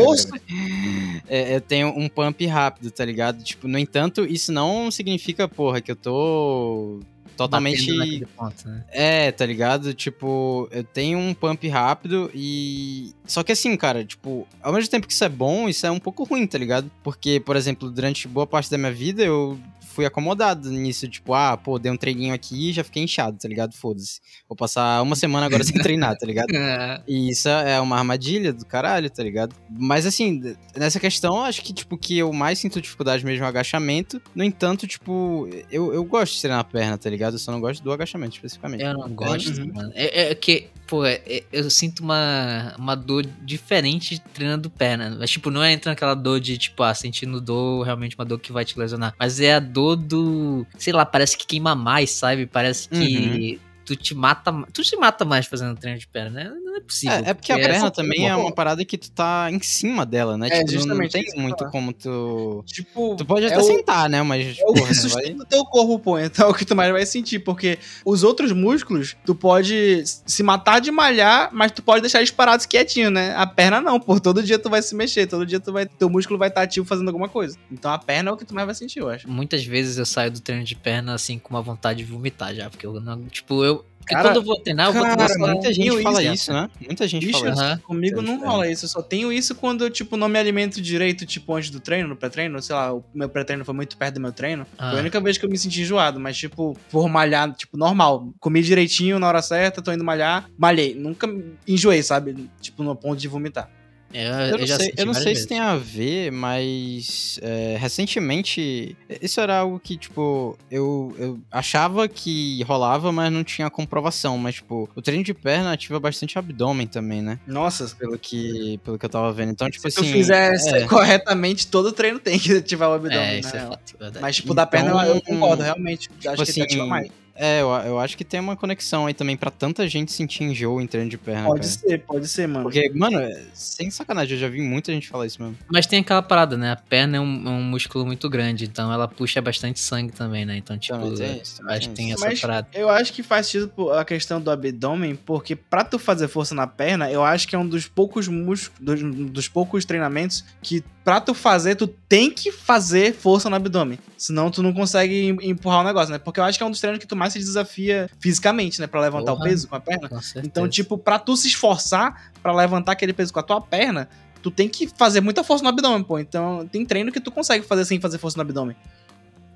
É, eu tenho um pump rápido, tá ligado? Tipo, no entanto, isso não significa, porra, que eu tô totalmente ponto, né? é, tá ligado? Tipo, eu tenho um pump rápido e. Só que assim, cara, tipo, ao mesmo tempo que isso é bom, isso é um pouco ruim, tá ligado? Porque, por exemplo, durante boa parte da minha vida eu fui acomodado nisso, tipo, ah, pô, dei um treininho aqui e já fiquei inchado, tá ligado? Foda-se. Vou passar uma semana agora sem treinar, tá ligado? É, E isso é uma armadilha do caralho, tá ligado? Mas assim, nessa questão, acho que, tipo, que eu mais sinto dificuldade mesmo é o agachamento. No entanto, tipo, eu, eu gosto de treinar a perna, tá ligado? Eu só não gosto do agachamento, especificamente. Eu não gosto, Uhum. mano. É, é que, pô, é- é- eu sinto uma, uma dor diferente treinando perna. Mas, tipo, não é entrando aquela dor de, tipo, ah, sentindo dor, realmente uma dor que vai te lesionar. Mas é a dor do. Sei lá, parece que queima mais, sabe? Parece que. Tu te mata, tu te mata mais fazendo treino de perna, né? Não é possível. É, é porque a perna também é uma parada que tu tá em cima dela, né? É, tipo, não- tem que muito como tu. Tipo, Tu pode é até o- sentar, né? Mas, É o porra, que né, vai... sustenta o teu corpo, pô. Então é o que tu mais vai sentir, porque os outros músculos, tu pode se matar de malhar, mas tu pode deixar eles parados quietinho, né? A perna não, pô. Todo dia tu vai se mexer, todo dia tu vai, teu músculo vai estar ativo fazendo alguma coisa. Então a perna é o que tu mais vai sentir, eu acho. Muitas vezes eu saio do treino de perna assim com uma vontade de vomitar já, porque eu não, tipo, eu porque Cara, quando eu vou treinar, eu vou cara, começar muita gente fala isso, isso, né? Muita gente Bicho, fala isso. Comigo não rola isso. Eu só tenho isso quando eu, tipo, não me alimento direito, tipo, antes do treino, no pré-treino. Sei lá, o meu pré-treino foi muito perto do meu treino. Ah. Foi a única vez que eu me senti enjoado, mas, tipo, por malhar, tipo, normal. Comi direitinho na hora certa, tô indo malhar, malhei. Nunca enjoei, sabe? Tipo, no ponto de vomitar. Eu, Eu não já sei, eu não sei vezes. se tem a ver, mas é, recentemente isso era algo que, tipo, eu, eu achava que rolava, mas não tinha comprovação. Mas, tipo, o treino de perna ativa bastante abdômen também, né? Nossa, Pelo que, pelo que eu tava vendo. Então, tipo se assim. tu fizer é, corretamente, todo treino tem que ativar o abdômen, É, né? isso é fato, verdade. Mas, tipo, da perna eu- eu Então, concordo, realmente. acho que assim, ativa mais. É, eu, eu acho que tem uma conexão aí também pra tanta gente sentir enjoo em treino de perna. Pode cara. ser, pode ser, mano. Porque, mano, é- sem sacanagem, eu já vi muita gente falar isso mesmo. Mas tem aquela parada, né? A perna é um, é um músculo muito grande, então ela puxa bastante sangue também, né? Então, tipo, Também tem isso, acho que tem isso. essa Mas parada. eu acho que faz sentido a questão do abdômen, porque pra tu fazer força na perna, eu acho que é um dos poucos músculos, dos, dos poucos treinamentos que pra tu fazer, tu tem que fazer força no abdômen. Senão tu não consegue em- empurrar o negócio, né? Porque eu acho que é um dos treinos que tu mais se desafia fisicamente, né? Pra levantar o Porra. peso com a perna. Com. Então, tipo, pra tu se esforçar pra levantar aquele peso com a tua perna, tu tem que fazer muita força no abdômen, pô. Então, tem treino que tu consegue fazer sem fazer força no abdômen.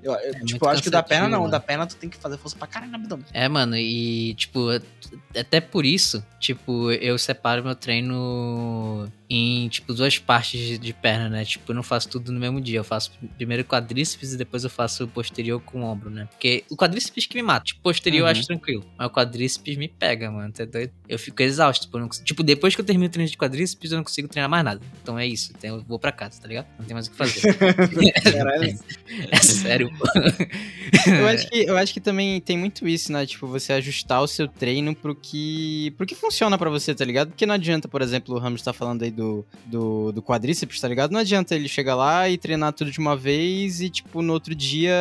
Eu, eu, tipo, muito eu acho que da perna não. mano. Da perna tu tem que fazer força pra caralho no abdômen. É, mano, e tipo, até por isso, tipo, eu separo meu treino em, tipo, duas partes de, perna, né? Tipo, eu não faço tudo no mesmo dia. Eu faço primeiro quadríceps e depois eu faço o posterior com o ombro, né? Porque o quadríceps que me mata. Tipo, posterior eu Uhum. acho tranquilo. Mas o quadríceps me pega, mano. Tá doido? Eu fico exausto. Tipo, eu não tipo, depois que eu termino o treino de quadríceps, eu não consigo treinar mais nada. Então é isso. Então eu vou pra casa, tá ligado? Não tem mais o que fazer. Caralho. é sério, Eu acho, que, eu acho que também tem muito isso, né? Tipo, você ajustar o seu treino pro que, pro que funciona pra você, tá ligado? Porque não adianta, por exemplo, o Ramos tá falando aí do, do, do quadríceps, tá ligado? Não adianta ele chegar lá e treinar tudo de uma vez e, tipo, no outro dia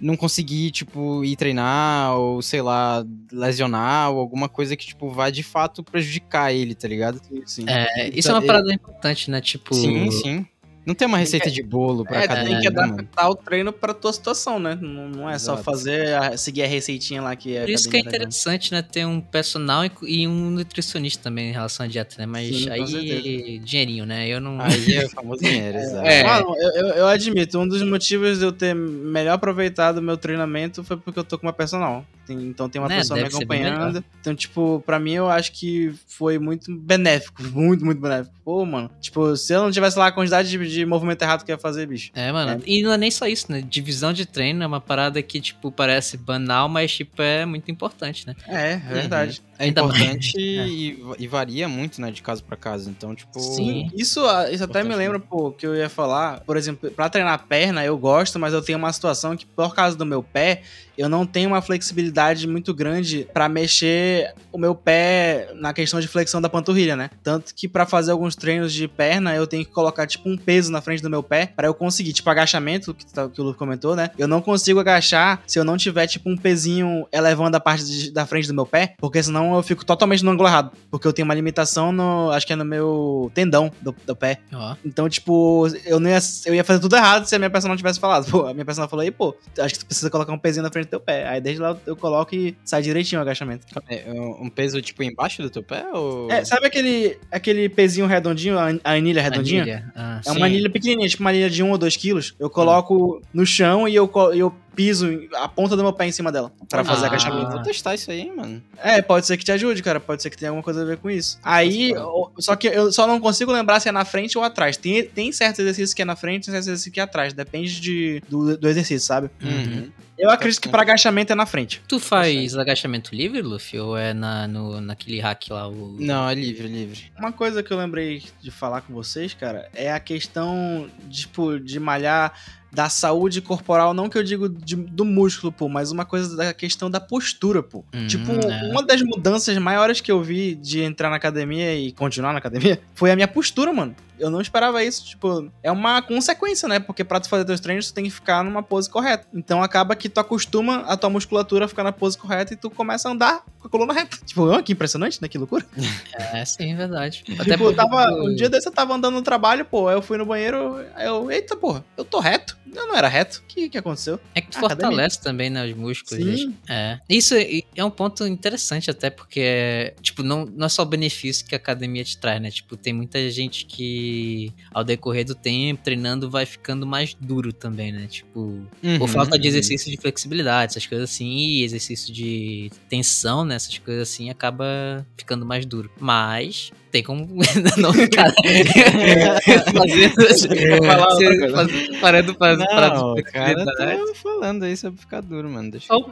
não conseguir, tipo, ir treinar ou, sei lá, lesionar ou alguma coisa que, tipo, vai de fato prejudicar ele, tá ligado? Sim. É, isso é uma Então, parada importante, né? Tipo. Sim, sim. Não tem uma receita de bolo pra É, cada tem um, que adaptar o treino pra tua situação, né? Não, não é só Exato. fazer, a- seguir a receitinha lá que é. Por isso que é interessante, né, ter um personal e- e um nutricionista também em relação à dieta, né? Mas Sim, aí, dinheirinho, né? Eu não. Aí é o famoso dinheiro, exato. É. Mano, eu, eu, admito, um dos motivos de eu ter melhor aproveitado o meu treinamento foi porque eu tô com uma personal. Tem- então tem uma Né, pessoa me deve bem acompanhando. Então, tipo, pra mim eu acho que foi muito benéfico. Muito, muito benéfico. Pô, mano. Tipo, se eu não tivesse lá a quantidade de, de movimento errado que ia fazer, bicho. É, mano. E não é nem só isso, né? Divisão de treino é uma parada que, tipo, parece banal, mas, tipo, é muito importante, né? É, é verdade. É importante e, e varia muito, né, de caso pra caso. Então, tipo. Sim. Isso, ah, isso até me lembra, pô, que eu ia falar. Por exemplo, pra treinar perna eu gosto, mas eu tenho uma situação que, por causa do meu pé, eu não tenho uma flexibilidade muito grande pra mexer o meu pé na questão de flexão da panturrilha, né? Tanto que pra fazer alguns treinos de perna, eu tenho que colocar, tipo, um peso na frente do meu pé pra eu conseguir. Tipo, agachamento, que, tá- que o Lu comentou, né? Eu não consigo agachar se eu não tiver, tipo, um pezinho elevando a parte de- da frente do meu pé, porque senão eu fico totalmente no ângulo errado. Porque eu tenho uma limitação no. Acho que é no meu tendão do, do pé. Ó. Então, tipo, eu não ia, eu ia fazer tudo errado se a minha pessoa não tivesse falado. Pô, a minha pessoa falou aí, pô, acho que tu precisa colocar um pezinho na frente do teu pé. Aí desde lá eu coloco e sai direitinho o agachamento. É, um peso, tipo, embaixo do teu pé? Ou... É, sabe aquele, aquele pezinho redondinho, a anilha redondinha? Anilha. Ah, É uma sim. anilha pequenininha, tipo uma anilha de 1 ou 2 quilos. Eu coloco no chão e eu, eu piso a ponta do meu pé em cima dela pra fazer Ah. agachamento. Vou testar isso aí, mano. É, pode ser que te ajude, cara. Pode ser que tenha alguma coisa a ver com isso. Aí, o- só que eu só não consigo lembrar se é na frente ou atrás. Tem, tem certos exercícios que é na frente e certos exercícios que é atrás. Depende de, do, do exercício, sabe? Uhum. Eu acredito que pra agachamento é na frente. Tu faz agachamento livre, Luffy? Ou é na, no, naquele hack lá? O... Não, é livre, livre. Uma coisa que eu lembrei de falar com vocês, cara, é a questão, tipo, de malhar da saúde corporal, não que eu digo de- do músculo, pô, mas uma coisa da questão da postura, pô. Hum, tipo, é. uma das mudanças maiores que eu vi de entrar na academia e continuar na academia foi a minha postura, mano. Eu não esperava isso, tipo, é uma consequência, né? Porque pra tu fazer teus treinos, tu tem que ficar numa pose correta. Então acaba que tu acostuma a tua musculatura a ficar na pose correta e tu começa a andar com a coluna reta. Tipo, ah, que impressionante, né? Que loucura. É, sim, verdade. tipo, eu porque tava, um dia desse eu tava andando no trabalho, pô, aí eu fui no banheiro, aí eu, eita, porra, eu tô reto. Eu não era reto. O que, que aconteceu? É que tu Academia. fortalece também, né, os músculos. Sim. É. Isso é é um ponto interessante até porque, tipo, não, não é só o benefício que a academia te traz, né? Tipo, tem muita gente que, ao decorrer do tempo, treinando, vai ficando mais duro também, né? Tipo, por Uhum, falta de uhum. exercício de flexibilidade, essas coisas assim, e exercício de tensão, né? Essas coisas assim, acaba ficando mais duro. Mas tem como não ficar fazendo, faz- parando pra, pra Não, cara, flexibilidade. tô falando aí sobre ficar duro, mano. Deixa um-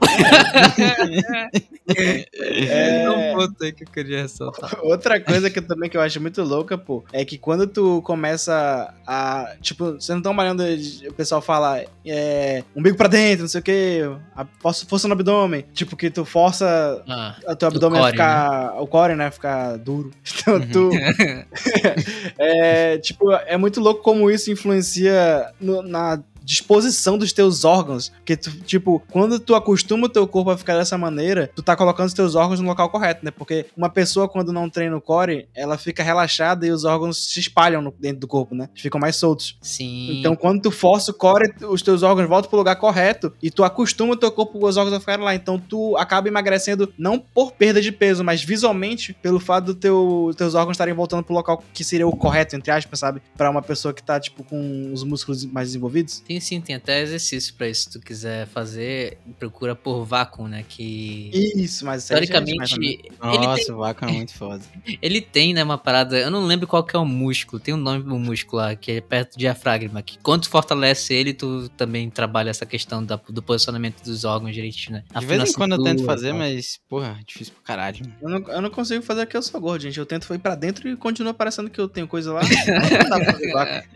É. É um ponto aí que eu queria ressaltar. Outra coisa que eu também que eu acho muito louca, pô, é que quando tu começa a. Tipo, você não tá malhando, o pessoal fala, é. Umbigo pra dentro, não sei o quê, a força, no abdômen. Tipo, que tu força Ah, o teu abdômen core, a ficar. O core, né? Ficar duro. Então tu. é, tipo, é muito louco como isso influencia no- na disposição dos teus órgãos. Porque, tu, tipo, quando tu acostuma o teu corpo a ficar dessa maneira, tu tá colocando os teus órgãos no local correto, né? Porque uma pessoa, quando não treina o core, ela fica relaxada e os órgãos se espalham no- dentro do corpo, né? Eles ficam mais soltos. sim. Então, quando tu força o core, os teus órgãos voltam pro lugar correto e tu acostuma o teu corpo com os órgãos a ficarem lá. Então, tu acaba emagrecendo não por perda de peso, mas visualmente pelo fato dos teu, teus órgãos estarem voltando pro local que seria o correto, entre aspas, sabe? Pra uma pessoa que tá, tipo, com os músculos mais desenvolvidos. Tem sim, tem até exercício pra isso. Se tu quiser fazer, procura por vácuo, né? Que. Isso, mas é mim. Teoricamente, ele Nossa, tem, o vácuo é muito foda. ele tem, né, uma parada. Eu não lembro qual que é o músculo. Tem um nome do músculo lá, que é perto do diafragma. Que quando tu fortalece ele, tu também trabalha essa questão da- do posicionamento dos órgãos direitinho, né? De vez em a quando eu tento fazer, mas, porra, difícil pra caralho. Eu não, eu não consigo fazer porque eu sou gordo, gente. Eu tento ir pra dentro e continua parecendo que eu tenho coisa lá. Não dá pra fazer vácuo.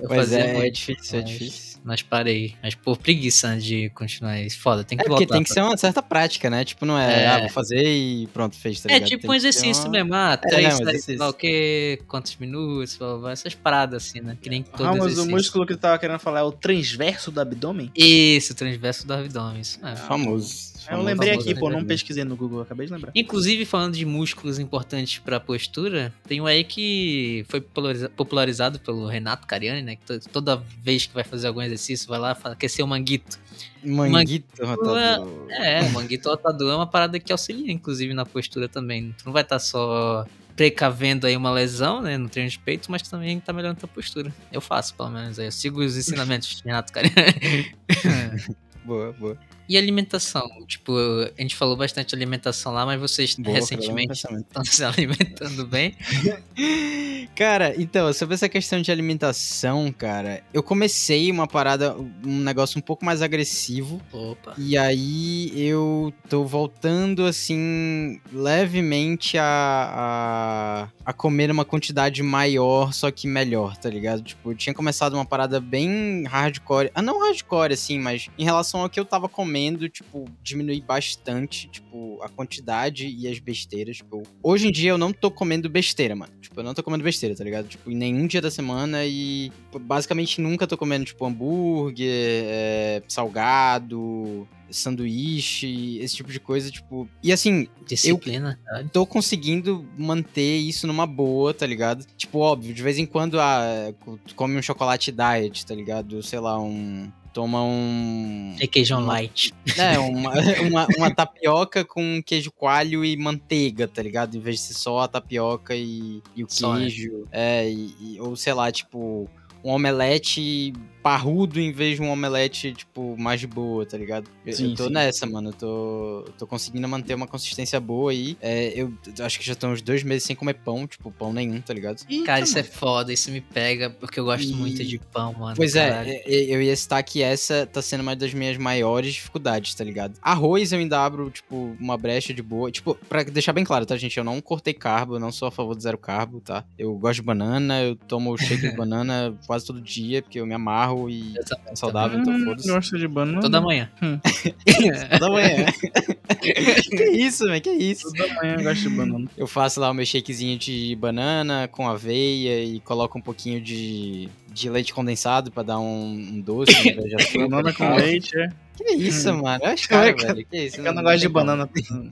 Eu Mas fazia é, é difícil, é mas- difícil. Mas parei. Mas por preguiça de continuar isso. Foda, tem É que porque voltar. tem que ser uma certa prática, né? Tipo, não é, É. ah, vou fazer e pronto, fez, tá É tipo Tem um exercício uma- mesmo, ah, É, três, não, exercício. lá o que, quantos minutos, blá, blá, blá, essas paradas assim, né? Que nem todo Ramos, o exercício. músculo que tu tava querendo falar é o transverso do abdômen? Isso, transverso do abdômen, isso mesmo. Famoso. Eu famoso, lembrei aqui, pô, não pesquisei no Google, acabei de lembrar. Inclusive, falando de músculos importantes pra postura, tem um aí que foi populariza- popularizado pelo Renato Cariani, né? Que to- toda vez que vai fazer algum exercício, vai lá aquecer o manguito. Manguito, rotador. É, o manguito rotador é uma parada que auxilia, inclusive, na postura também. Tu não vai estar só precavendo aí uma lesão, né, no treino de peito, mas também tá melhorando a tua postura. Eu faço, pelo menos. aí. Eu sigo os ensinamentos de Renato Cariani. Boa, boa. E alimentação? Tipo, a gente falou bastante de alimentação lá, mas vocês Boa, recentemente estão se alimentando bem? Cara, então, sobre essa questão de alimentação, cara, eu comecei uma parada, um negócio um pouco mais agressivo. Opa. E aí eu tô voltando, assim, levemente a, a, a comer uma quantidade maior, só que melhor, tá ligado? Tipo, eu tinha começado uma parada bem hardcore. Ah, não hardcore, assim, mas em relação ao que eu tava comendo, tipo, diminui bastante, tipo, a quantidade e as besteiras. Tipo, hoje em dia eu não tô comendo besteira, mano. Tipo, eu não tô comendo besteira, tá ligado? Tipo, em nenhum dia da semana e tipo, basicamente nunca tô comendo, tipo, hambúrguer, é, salgado, sanduíche, esse tipo de coisa, tipo. E assim, Disciplina. sabe? tô conseguindo manter isso numa boa, tá ligado? Tipo, óbvio, de vez em quando ah, tu come um chocolate diet, tá ligado? Sei lá, um. Toma um. Requeijão Uma- light. É, uma, uma, uma tapioca com queijo coalho e manteiga, tá ligado? Em vez de ser só a tapioca e, e o Só, né? queijo. É, e, e- ou sei lá, tipo, um omelete parrudo em vez de um omelete, tipo, mais de boa, tá ligado? Eu, Sim, eu tô sim. nessa, mano. Eu tô, tô conseguindo manter uma consistência boa aí. É, eu acho que já estão uns dois meses sem comer pão, tipo, pão nenhum, tá ligado? Cara, isso é foda, isso me pega, porque eu gosto E- muito de pão, mano. Pois caralho. é, e- eu ia citar que essa tá sendo uma das minhas maiores dificuldades, tá ligado? Arroz eu ainda abro, tipo, uma brecha de boa. Tipo, pra deixar bem claro, tá, gente? Eu não cortei carbo, eu não sou a favor do zero carbo, tá? Eu gosto de banana, eu tomo shake de banana quase todo dia, porque eu me amarro e é saudável, então Hum, foda-se. gosto de banana. Toda manhã. Toda manhã. que isso, velho, que isso. Toda manhã eu gosto de banana. Eu faço lá o meu shakezinho de banana com aveia e coloco um pouquinho de, de leite condensado pra dar um, um doce, Banana com leite, é. Que isso, Hum. mano? Eu acho cara, É que- velho. Que isso? É que eu não gosto de tem banana.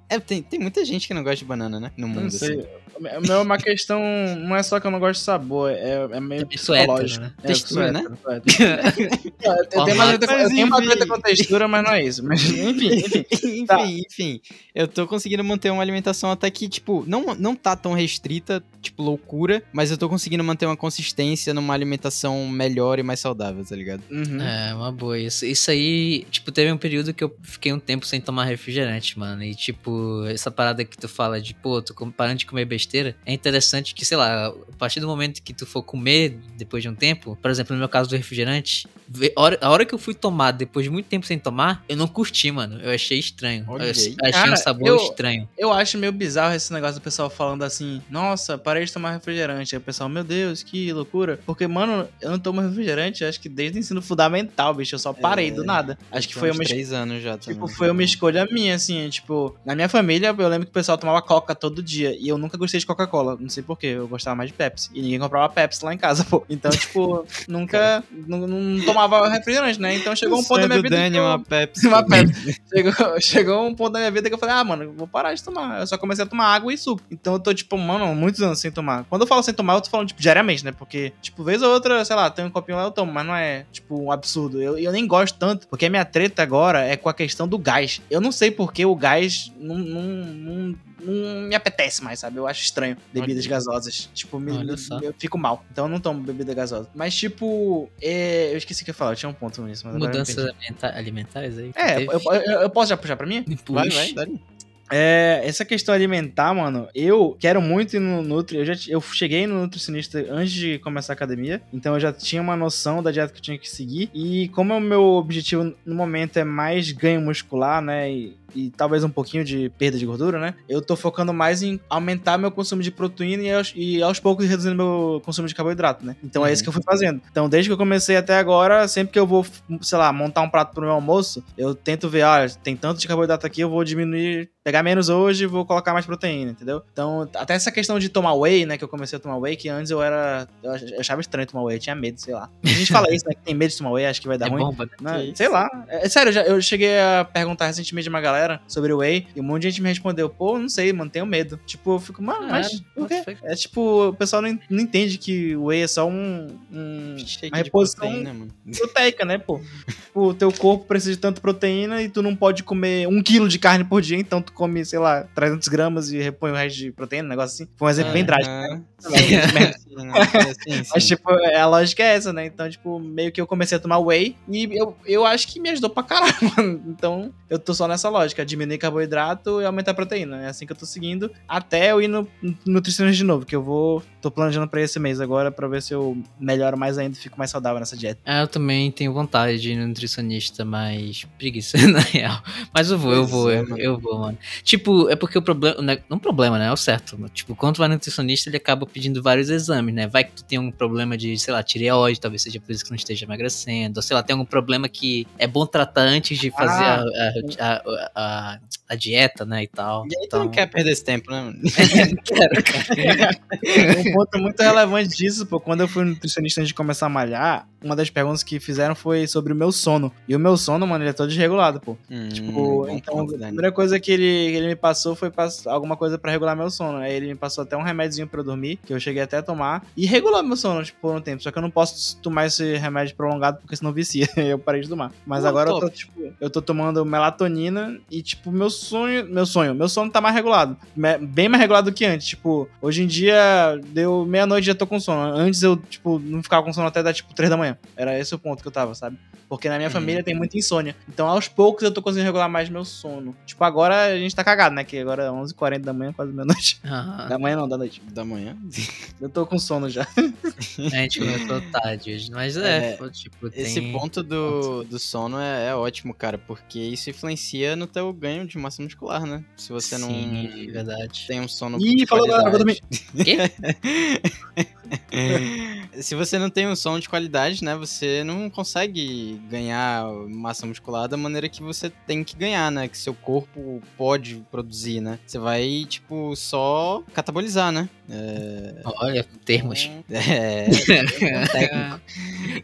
É, tem, tem muita gente que não gosta de banana, né? No mundo, Não assim. sei. O meu é uma questão. Não é só que eu não gosto de sabor, é, é meio Isso é psicológico. né? É, Textura, né? Eu tenho uma treta eu tenho uma treta com textura, mas não é isso. Mas, enfim, enfim. enfim, Tá. enfim. Eu tô conseguindo manter uma alimentação até que, tipo, não, não tá tão restrita, tipo, loucura, mas eu tô conseguindo manter uma consistência numa alimentação melhor e mais saudável, tá ligado? Uhum. É, uma boa. Isso, isso aí, tipo, teve um período que eu fiquei um tempo sem tomar refrigerante, mano. E, tipo, essa parada que tu fala de, pô, com- parando de comer besteira, é interessante que, sei lá, a partir do momento que tu for comer depois de um tempo, por exemplo, no meu caso do refrigerante, a hora, que eu fui tomar, depois de muito tempo sem tomar, eu não curti, mano. Eu achei estranho. Eu achei Cara, um sabor eu- estranho. Eu acho meio bizarro esse negócio do pessoal falando assim, nossa, parei de tomar refrigerante. Aí o pessoal, meu Deus, que loucura. Porque, mano, eu não tomo refrigerante, acho que desde o ensino fundamental, bicho. Eu só parei É, do nada. Acho que Tem foi uma, três anos já tipo, também. foi uma escolha minha, assim. Tipo, na minha família, eu lembro que o pessoal tomava Coca todo dia. E eu nunca gostei de Coca-Cola. Não sei porquê, eu gostava mais de Pepsi. E ninguém comprava Pepsi lá em casa, pô. Então, tipo, nunca. não, não tomava refrigerante, né? Então chegou um ponto da minha vida. Dani que é eu- uma Pepsi. uma Pepsi. Chegou, chegou um ponto da minha vida que eu falei, ah, mano, vou parar de tomar. Eu só comecei a tomar água e suco. Então eu tô, tipo, mano, muitos anos sem tomar. Quando eu falo sem tomar, eu tô falando, tipo, diariamente, né? Porque, tipo, vez ou outra, sei lá, tem um copinho lá, eu tomo, mas não é, tipo, um absurdo. Eu, eu nem gosto tanto, porque a minha treta agora é com a questão do gás. Eu não sei porque o gás não, não, não, não me apetece mais, sabe? Eu acho estranho bebidas Olha. gasosas. Tipo, me, só. eu fico mal. Então eu não tomo bebida gasosa. Mas, tipo, é, eu esqueci o que eu ia falar, eu tinha um ponto nisso. Me Mudanças alimenta- alimentares aí. é, eu, eu- eu posso já puxar pra mim? Vai, Puxa. vai, Dani. É, essa questão alimentar, mano, eu quero muito ir no Nutri. Eu, já, eu cheguei no nutricionista antes de começar a academia, então eu já tinha uma noção da dieta que eu tinha que seguir. E como o meu objetivo no momento é mais ganho muscular, né? E, e talvez um pouquinho de perda de gordura, né? Eu tô focando mais em aumentar meu consumo de proteína e aos, e aos poucos reduzindo meu consumo de carboidrato, né? Então é isso que eu fui fazendo. Então, desde que eu comecei até agora, sempre que eu vou, sei lá, montar um prato pro meu almoço, eu tento ver, ah, tem tanto de carboidrato aqui, eu vou diminuir, pegar menos hoje vou colocar mais proteína, entendeu? Então, até essa questão de tomar whey, né, que eu comecei a tomar whey, que antes eu era, eu ach- eu achava estranho tomar whey, eu tinha medo, sei lá. A gente fala isso, né, que tem medo de tomar whey, acho que vai dar É ruim. bomba, né? Sei lá. É, é sério, eu, já- eu cheguei a perguntar recentemente de uma galera sobre o Whey e um monte de gente me respondeu, pô, não sei, mano, tenho medo. Tipo, eu fico, mano, mas por quê? É tipo, o pessoal não, não entende que o Whey é só um, um uma reposição proteína, mano. proteica, né, pô? O teu corpo precisa de tanta proteína e tu não pode comer um quilo de carne por dia, então tu come, sei lá, 300 gramas e repõe o resto de proteína, um negócio assim. Foi um exemplo bem drástico. Né? Mas, tipo, é- a lógica é essa, né? Então, tipo, meio que eu comecei a tomar whey e eu, eu acho que me ajudou pra caralho, mano. Então, eu tô só nessa lógica, diminuir carboidrato e aumentar a proteína. É assim que eu tô seguindo até eu ir no no nutricionista de novo, que eu vou... Tô planejando pra esse mês agora pra ver se eu melhoro mais ainda e fico mais saudável nessa dieta. É, eu também tenho vontade de ir no nutricionista, mas preguiça, na real. Mas eu vou, eu vou, é, eu, eu vou, mano. Tipo, é porque o problema. Não problema, né? É o certo. Tipo, quando tu vai no nutricionista, ele acaba pedindo vários exames, né? Vai que tu tem um problema de, sei lá, tireoide, talvez seja por isso que não esteja emagrecendo. Ou sei lá, tem algum problema que é bom tratar antes de fazer Ah. a, a, a, a- a dieta, né? E tal. E aí tu Então, não quer perder esse tempo, né, mano? um ponto muito relevante disso, pô, quando eu fui no nutricionista antes de começar a malhar, uma das perguntas que fizeram foi sobre o meu sono. E o meu sono, mano, ele é todo desregulado, pô. Tipo, Hum, bom então, ponto, a primeira coisa que ele, que ele me passou foi alguma coisa pra regular meu sono. Aí ele me passou até um remédiozinho pra eu dormir, que eu cheguei até a tomar, e regulou meu sono, tipo, por um tempo. Só que eu não posso tomar esse remédio prolongado, porque senão vicia. Eu parei de tomar. Mas Pô, agora eu tô, top. tipo, eu tô tomando melatonina e, tipo, meu sonho, meu sonho, meu sono tá mais regulado. Bem mais regulado do que antes. Tipo, hoje em dia, deu meia-noite e já tô com sono. Antes eu, tipo, não ficava com sono até dar, tipo, três da manhã. Era esse o ponto que eu tava, sabe? Porque na minha Uhum. família tem muita insônia. Então, aos poucos, eu tô conseguindo regular mais meu sono. Tipo, agora a gente tá cagado, né? Que agora é 11h40 da manhã, quase meia-noite. ah, Da manhã não, da noite. Da manhã. Eu tô com sono já. a gente começou tarde hoje. Mas é, É, tipo, tem... Esse ponto do, do sono é, é ótimo, cara, porque isso influencia no teu ganho de massa muscular, né? Se você não Sim, verdade. tem um sono Ih, falou dormir. Quê? se você não tem um som de qualidade, né, você não consegue ganhar massa muscular da maneira que você tem que ganhar, né, que seu corpo pode produzir, né. Você vai, tipo, só catabolizar, né. É... Olha, termos. É, é técnico.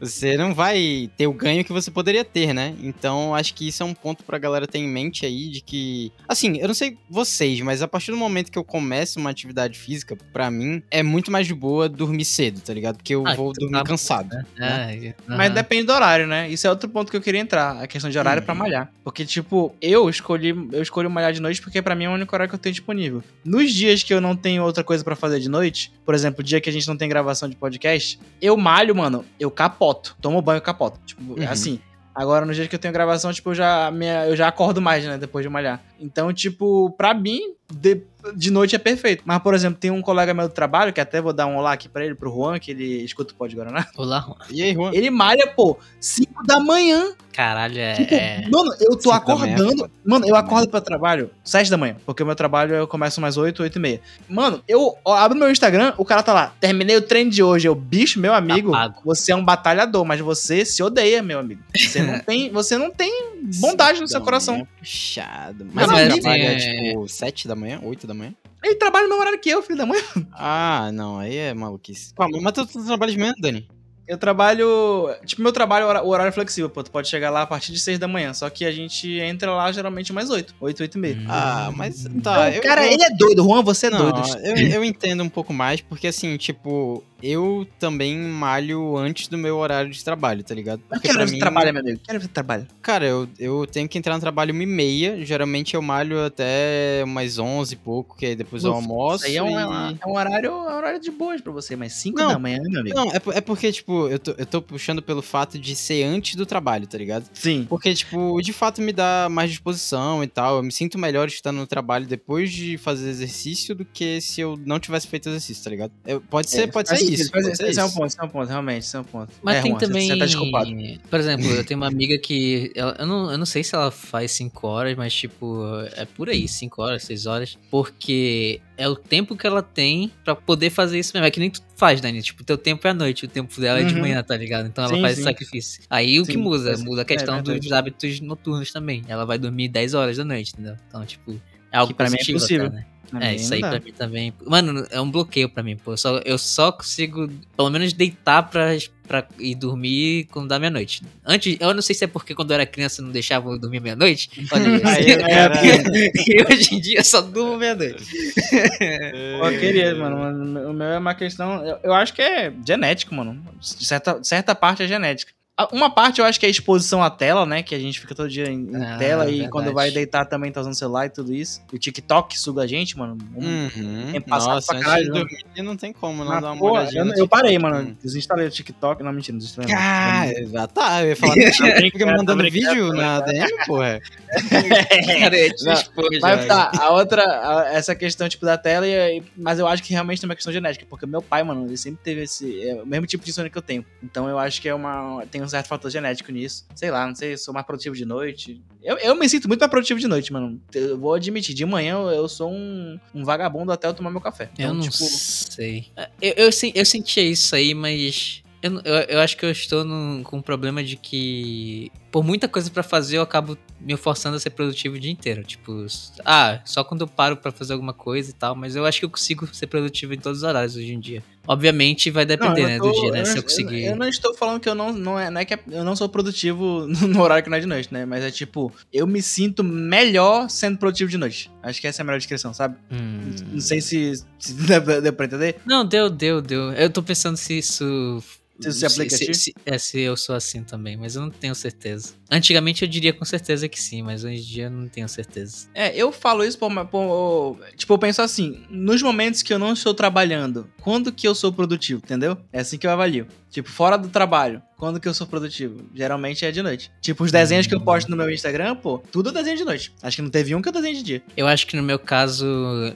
Você não vai ter o ganho que você poderia ter, né? Então, acho que isso é um ponto pra galera ter em mente aí de que, assim, eu não sei vocês, mas a partir do momento que eu começo uma atividade física, pra mim é muito mais de boa dormir cedo, tá ligado? Porque eu Ah, vou dormir tá- cansado. É, né? Mas aham. depende do horário, né? Isso é outro ponto que eu queria entrar, a questão de horário pra malhar. Porque, tipo, eu escolhi, eu escolho malhar de noite porque pra mim é o único horário que eu tenho disponível. Nos dias que eu não tenho outra coisa pra fazer de noite, por exemplo, dia que a gente não tem gravação de podcast, eu malho, mano, eu capoto. Tomo banho e capoto. Tipo, é Uhum. assim. Agora, no dia que eu tenho gravação, tipo, eu já, minha, eu já acordo mais, né? Depois de malhar. Então, tipo, pra mim, de, de noite é perfeito. Mas, por exemplo, tem um colega meu do trabalho, que até vou dar um olá aqui pra ele, pro Juan, que ele escuta o Pode Guaraná. Olá, Juan. E aí, Juan? Ele malha, pô, 5 da manhã. Caralho, é. Tipo, é- mano, eu tô acordando. Mano, eu acordo pra trabalho 7 da manhã. Porque o meu trabalho eu começo mais 8, 8 e meia. Mano, eu abro meu Instagram, o cara tá lá. Terminei o treino de hoje. Eu, bicho, meu amigo, você é um batalhador, mas você se odeia, meu amigo. Você não tem, você não tem bondade no seu coração. manhã, Puxado. Mas Mas é trabalha, assim, tipo, 7 da manhã, 8 da manhã? Ele trabalha no mesmo horário que eu, filho da mãe. Ah, não, aí é maluquice. Pô, mas tu, tu trabalha de manhã, Dani? Eu trabalho. Tipo, meu trabalho, o horário é flexível, pô. Tu pode chegar lá a partir de 6 da manhã. Só que a gente entra lá geralmente mais 8. 8, 8 e meia. Ah, mas Então, tá. eu- cara, eu- ele é doido. Juan, você é Não, doido. eu, eu entendo um pouco mais, porque assim, tipo, eu também malho antes do meu horário de trabalho, tá ligado? Porque quero pra ver você mim, trabalha, meu amigo. Quero ver você trabalha. cara, eu, eu tenho que entrar no trabalho uma e meia, geralmente eu malho até umas onze e pouco, que aí depois eu Ufa, almoço Isso aí é um, e... é um horário, é um horário de boas pra você, mas 5 Não. da manhã, meu amigo. Não, é, é porque, tipo, eu tô, eu tô puxando pelo fato de ser antes do trabalho, tá ligado? Sim. Porque, tipo, de fato me dá mais disposição e tal. Eu me sinto melhor estando no trabalho depois de fazer exercício do que se eu não tivesse feito exercício, tá ligado? Eu- pode ser, pode ser É, isso. ser esse é um isso. ponto, esse é um ponto, realmente, esse é um ponto. Mas é, tem Juan, também. Você tá desculpado. Por exemplo, eu tenho uma amiga que. ela- eu, não, eu não sei se ela faz 5 horas, mas tipo, é por aí, 5 horas, 6 horas. Porque é o tempo que ela tem pra poder fazer isso mesmo. É que nem tu faz, Dani. Tipo, teu tempo é à noite, o tempo dela é de Uhum. manhã, tá ligado? Então ela Sim, faz sim. sacrifício. Aí o que Sim, muda? faz- Muda a é questão verdade. dos hábitos noturnos também. Ela vai dormir 10 horas da noite, entendeu? Então, tipo. É algo Que pra mim é positivo possível. até, né? Pra É, isso aí dá. pra mim também. Mano, é um bloqueio pra mim, pô. Eu só, eu só consigo, pelo menos, deitar pra, pra ir dormir quando dá meia-noite. Antes, eu não sei se é porque quando eu era criança não deixava eu dormir meia-noite. E hoje em dia eu só durmo meia-noite. Pô, eu queria, mano. O meu é uma questão. Eu, eu acho que é genético, mano. De certa, certa parte é genética. Uma parte eu acho que é a exposição à tela, né? Que a gente fica todo dia em, em Ah, tela e verdade. quando vai deitar também tá usando celular e tudo isso. E o TikTok suga a gente, mano. Um- Uhum. É passado Nossa, pra antes caralho, de né? dormir não tem como não dar uma olhadinha eu, eu parei, mano. Desinstalei o TikTok. Não, mentira, não desinstalei. Ah, já tá. Eu ia falar, fica me mandando vídeo na DM, porra. Cara, eu te Não, expor Mas tá, a outra, a- essa questão, tipo, da tela, e, e- mas eu acho que realmente tem uma questão genética, porque meu pai, mano, ele sempre teve esse, é, o mesmo tipo de insônia que eu tenho. Então eu acho que é uma, tem um certo fator genético nisso. Sei lá, não sei, eu sou mais produtivo de noite. Eu, eu me sinto muito mais produtivo de noite, mano. Eu vou admitir, de manhã eu, eu sou um, um vagabundo até eu tomar meu café. Eu Então, não tipo, sei. Eu, eu, sen- eu sentia isso aí, mas. Eu, eu, eu acho que eu estou num- com um problema de que. Por muita coisa pra fazer, eu acabo me forçando a ser produtivo o dia inteiro. Tipo, ah, só quando eu paro pra fazer alguma coisa e tal. Mas eu acho que eu consigo ser produtivo em todos os horários hoje em dia. Obviamente vai depender, eu né, tô- do dia, né? eu Se não- eu conseguir. Eu, não estou falando que eu não. Não é, não é que eu não sou produtivo no horário que não é de noite, né? Mas é tipo, eu me sinto melhor sendo produtivo de noite. Acho que essa é a melhor descrição, sabe? Hum. Não sei se, se deu, deu pra entender. Não, deu, deu, deu. Eu tô pensando se isso. Se isso se se, é, se eu sou assim também, mas eu não tenho certeza. Antigamente eu diria com certeza que sim, mas hoje em dia eu não tenho certeza. É, eu falo isso por, por- Tipo, eu penso assim, nos momentos que eu não estou trabalhando, quando que eu sou produtivo, entendeu? É assim que eu avalio. Tipo, fora do trabalho, quando que eu sou produtivo? Geralmente é de noite. Tipo, os desenhos que eu posto no meu Instagram, pô, tudo é desenho de noite. Acho que não teve um que eu desenho de dia. Eu acho que no meu caso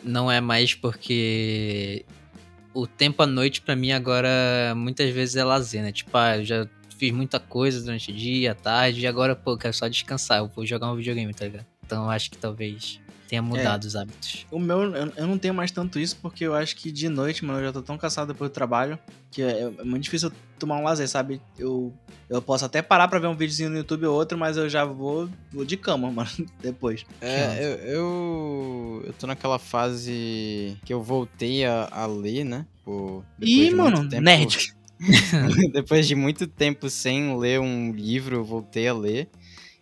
não é mais porque o tempo à noite pra mim agora muitas vezes é lazer, né? Tipo, ah, eu já fiz muita coisa durante o dia, tarde, e agora, pô, eu quero só descansar, eu vou jogar um videogame, tá ligado? Então eu acho que talvez tenha mudado os hábitos. O meu, eu, não tenho mais tanto isso porque eu acho que de noite, mano, eu já tô tão cansado depois do trabalho que é, é muito difícil eu tomar um lazer, sabe? Eu, eu posso até parar pra ver um videozinho no YouTube ou outro, mas eu já vou, vou de cama, mano, depois. É, eu, eu, eu tô naquela fase que eu voltei a, a ler, né? Tipo, depois Ih, mano, tempo- nerd. depois de muito tempo sem ler um livro, eu voltei a ler.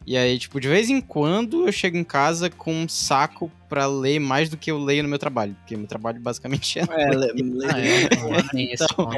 E aí, tipo, de vez em quando eu chego em casa com um saco pra ler mais do que eu leio no meu trabalho. Porque meu trabalho basicamente é. É, le- le- Ah, é, esse Então.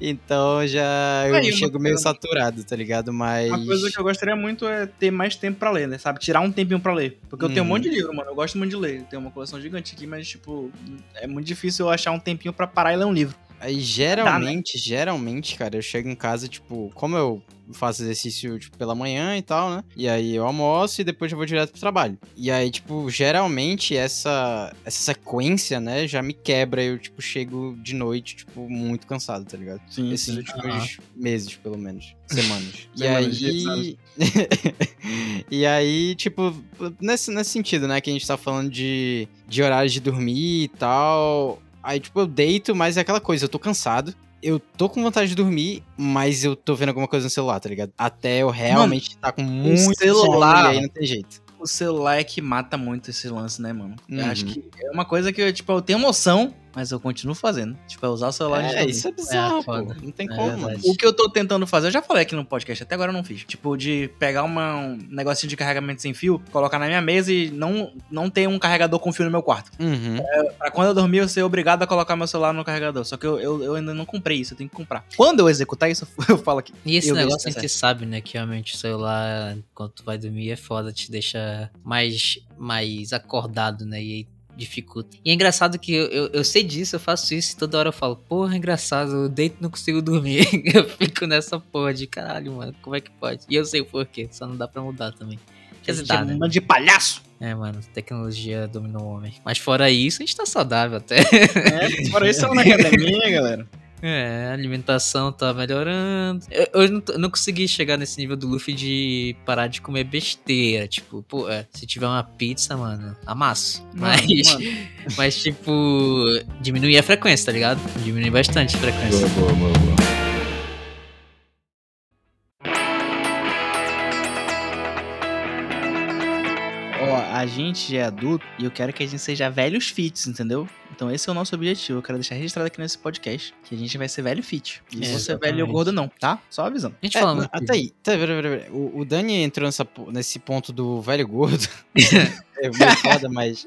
Então já eu chego meio saturado, tá ligado? Mas. Uma coisa que eu gostaria muito é ter mais tempo pra ler, né? Sabe? Tirar um tempinho pra ler. Porque eu tenho um Uhum. monte de livro, mano. Eu gosto muito de ler. Eu tenho uma coleção gigante aqui, mas, tipo, é muito difícil eu achar um tempinho pra parar e ler um livro. Aí geralmente, geralmente, cara, eu chego em casa, tipo, como eu faço exercício tipo, pela manhã e tal, né? E aí eu almoço e depois eu vou direto pro trabalho. E aí, tipo, geralmente essa, essa sequência, né, já me quebra. Eu, tipo, chego de noite, tipo, muito cansado, tá ligado? Sim, Esses últimos Aham. meses, pelo menos. Semanas. e Semanas, aí. e aí, tipo, nesse, nesse sentido, né? Que a gente tá falando de, de horários de dormir e tal. Aí, tipo, eu deito, mas é aquela coisa, eu tô cansado. Eu tô com vontade de dormir, mas eu tô vendo alguma coisa no celular, tá ligado? Até eu realmente tá com muito celular- e aí não tem jeito. O celular é que mata muito esse lance, né, mano? Eu Uhum. acho que é uma coisa que, eu, tipo, eu tenho noção, mas eu continuo fazendo. Tipo, é usar o celular de É, isso é bizarro, É, pô. foda. Não tem É como, verdade. mano. O que eu tô tentando fazer, eu já falei aqui no podcast, até agora eu não fiz. Tipo, de pegar uma, um negocinho de carregamento sem fio, colocar na minha mesa e não, não ter um carregador com fio no meu quarto. Uhum. Pra quando eu dormir, eu ser obrigado a colocar meu celular no carregador. Só que eu, eu, eu ainda não comprei isso, eu tenho que comprar. Quando eu executar isso, eu falo aqui. E esse negócio a que gente sabe, né? Que realmente o celular, quando tu vai dormir, é foda, te deixa mais, mais acordado, né? E aí dificulta. E é engraçado que eu, eu, eu sei disso, eu faço isso e toda hora eu falo, porra, é engraçado, eu deito e não consigo dormir. eu fico nessa porra de caralho, mano, como é que pode? E eu sei o porquê, só não dá pra mudar também. Quer dizer, dá, né? bando de palhaço. É, mano, tecnologia dominou o homem. Mas fora isso, a gente tá saudável até. É, fora isso, eu na academia, galera. É, a alimentação tá melhorando. Eu, eu não, não consegui chegar nesse nível do Luffy de parar de comer besteira. Tipo, pô, é, se tiver uma pizza, mano, amasso. Mas, Mano, mas tipo, diminuir a frequência, tá ligado? Diminuir bastante a frequência. Ó, a gente já é adulto e eu quero que a gente seja velhos fits, entendeu? Então esse é o nosso objetivo. Eu quero deixar registrado aqui nesse podcast que a gente vai ser velho fit. E É, não ser exatamente. velho gordo não, tá? Só avisando. A gente É, fala mas muito. até aí, tá, pera, pera, pera. O, o Dani entrou nessa, nesse ponto do velho gordo. é meio foda, mas,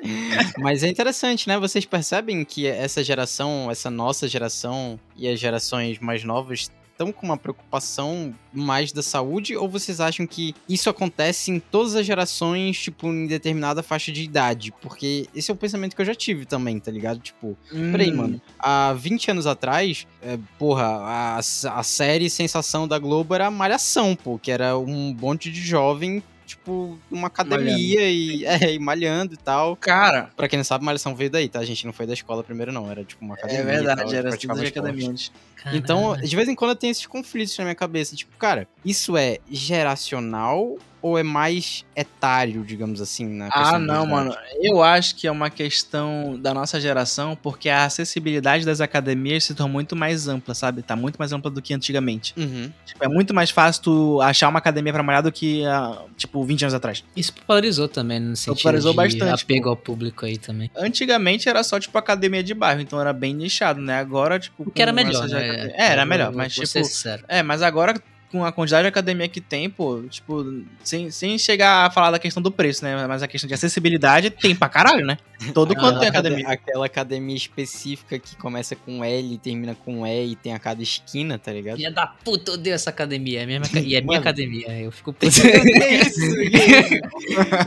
mas é interessante, né? Vocês percebem que essa geração, essa nossa geração e as gerações mais novas estão com uma preocupação mais da saúde? Ou vocês acham que isso acontece em todas as gerações, tipo, em determinada faixa de idade? Porque esse é o pensamento que eu já tive também, tá ligado? Tipo, Peraí, Hum, mano. Há 20 anos atrás, é, porra, a, a série Sensação da Globo era Malhação, pô, que era um monte de jovem, tipo, numa academia e, é, e malhando e tal. Cara, Pra quem não sabe, Malhação veio daí, tá? A gente não foi da escola primeiro, não. Era tipo uma academia. é verdade, tal, era tudo de academia antes. Então, de vez em quando eu tenho esses conflitos na minha cabeça. Tipo, cara, isso é geracional ou é mais etário, digamos assim, na Ah, não, mano. Eu acho que é uma questão da nossa geração, porque a acessibilidade das academias se tornou muito mais ampla, sabe? Tá muito mais ampla do que antigamente. Uhum. Tipo, é muito mais fácil tu achar uma academia pra malhar do que, ah, tipo, 20 anos atrás. Isso popularizou também, no sentido Popularizou de bastante, apego ao público aí também. Antigamente era só, tipo, academia de bairro, então era bem nichado, né? Agora, tipo. O que era melhor, né? É, era melhor, mas, vou tipo. É, mas agora, com a quantidade de academia que tem, pô, tipo, sem, sem chegar a falar da questão do preço, né? Mas a questão de acessibilidade tem pra caralho, né? Todo quanto tem acade- academia. aquela academia específica que começa com L e termina com E e tem a cada esquina, tá ligado? Filha da puta, eu odeio essa academia. É a minha, e é minha Mano. academia. Eu fico puto. que isso?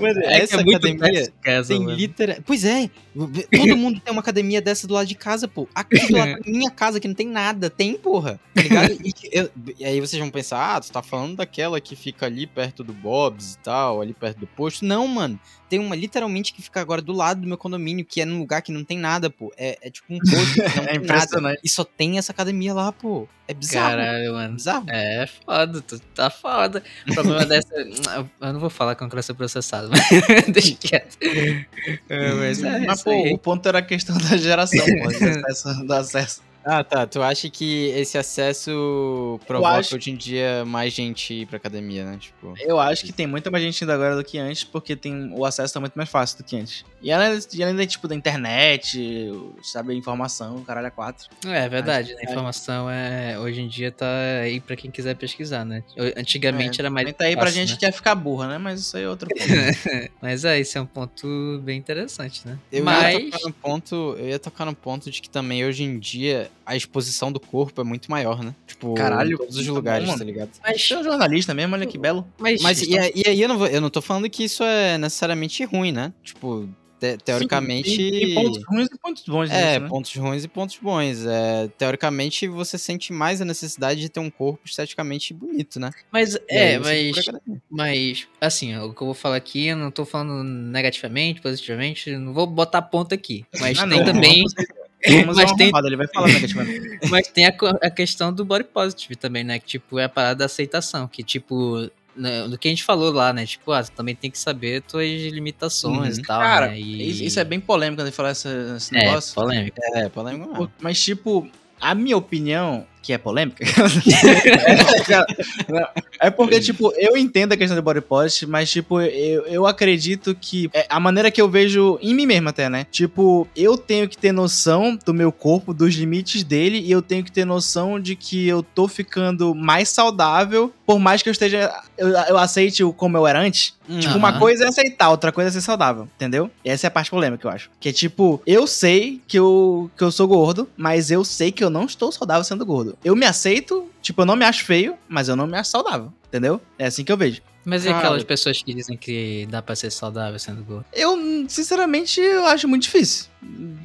Mano, É que essa é academia essa, tem literal... Pois é, todo mundo tem uma academia dessa do lado de casa, pô. Aqui do lado da minha casa, que não tem nada, tem, porra. Tá ligado? E, eu- e aí vocês vão pensar ah, tu tá falando daquela que fica ali perto do Bob's e tal, ali perto do posto. Não, mano. Tem uma literalmente que fica agora do lado do meu condomínio, que é num lugar que não tem nada, pô. É, é tipo um posto que não É tem nada. E só tem essa academia lá, pô. É bizarro. Caralho, mano. Bizarro. É foda, tu tá foda. O problema dessa. Eu não vou falar que eu não quero ser processado, mas deixa quieto. É, mas é, Mas, pô, o ponto era a questão da geração, pô, do acesso. Ah, tá. Tu acha que esse acesso provoca acho- hoje em dia mais gente ir pra academia, né? Tipo. Eu acho que tem muita mais gente ainda agora do que antes, porque tem, o acesso tá muito mais fácil do que antes. E além, e além da, tipo, da internet, sabe, informação, caralho, é quatro. É verdade, Acho a informação é hoje em dia tá aí pra quem quiser pesquisar, né? Antigamente era mais tá aí pra fácil, gente né? que quer ficar burra, né? Mas isso aí é outro ponto. Mas é, esse é um ponto bem interessante, né? Eu ia, Mas tocar no ponto, eu ia tocar no ponto de que também hoje em dia a exposição do corpo é muito maior, né? Tipo, Caralho, em todos os tá lugares, bom, tá ligado? mas, é um jornalista mesmo, olha que belo. mas, Mas e, aí- e aí eu não, vou, eu não tô falando que isso é necessariamente ruim, né? Tipo, te- teoricamente. Sim, tem, tem pontos ruins e pontos bons É, disso, né? pontos ruins e pontos bons. É, teoricamente, você sente mais a necessidade de ter um corpo esteticamente bonito, né? mas E é, mas. Mas, assim, ó, o que eu vou falar aqui, eu não tô falando negativamente, positivamente, não vou botar ponto aqui. Mas Ah, tem não, também. Mas tem- ele vai falar negativamente. Mas tem a, a questão do body positive também, né? Que, tipo, é a parada da aceitação. Que, tipo, né, do que a gente falou lá, né? Tipo, ah, você também tem que saber tuas limitações Uhum. e tal, Cara, né? E... isso é bem polêmico quando ele fala esse, esse É, negócio. polêmico. É, polêmico mesmo. Pô, Mas, tipo, a minha opinião, que é polêmica, é porque, tipo, eu entendo a questão do body positive, mas, tipo, eu, eu acredito que é a maneira que eu vejo em mim mesmo até, né? Tipo, eu tenho que ter noção do meu corpo, dos limites dele, e eu tenho que ter noção de que eu tô ficando mais saudável, por mais que eu esteja, eu, eu aceite o como eu era antes. Tipo, Aham. uma coisa é aceitar, outra coisa é ser saudável, entendeu? E essa é a parte polêmica, eu acho. Que é tipo, eu sei que eu, que eu sou gordo, mas eu sei que eu não estou saudável sendo gordo. Eu me aceito, tipo, eu não me acho feio, mas eu não me acho saudável, entendeu? É assim que eu vejo. Mas e Cara. aquelas pessoas que dizem que dá pra ser saudável sendo gordo? Eu, sinceramente, eu acho muito difícil.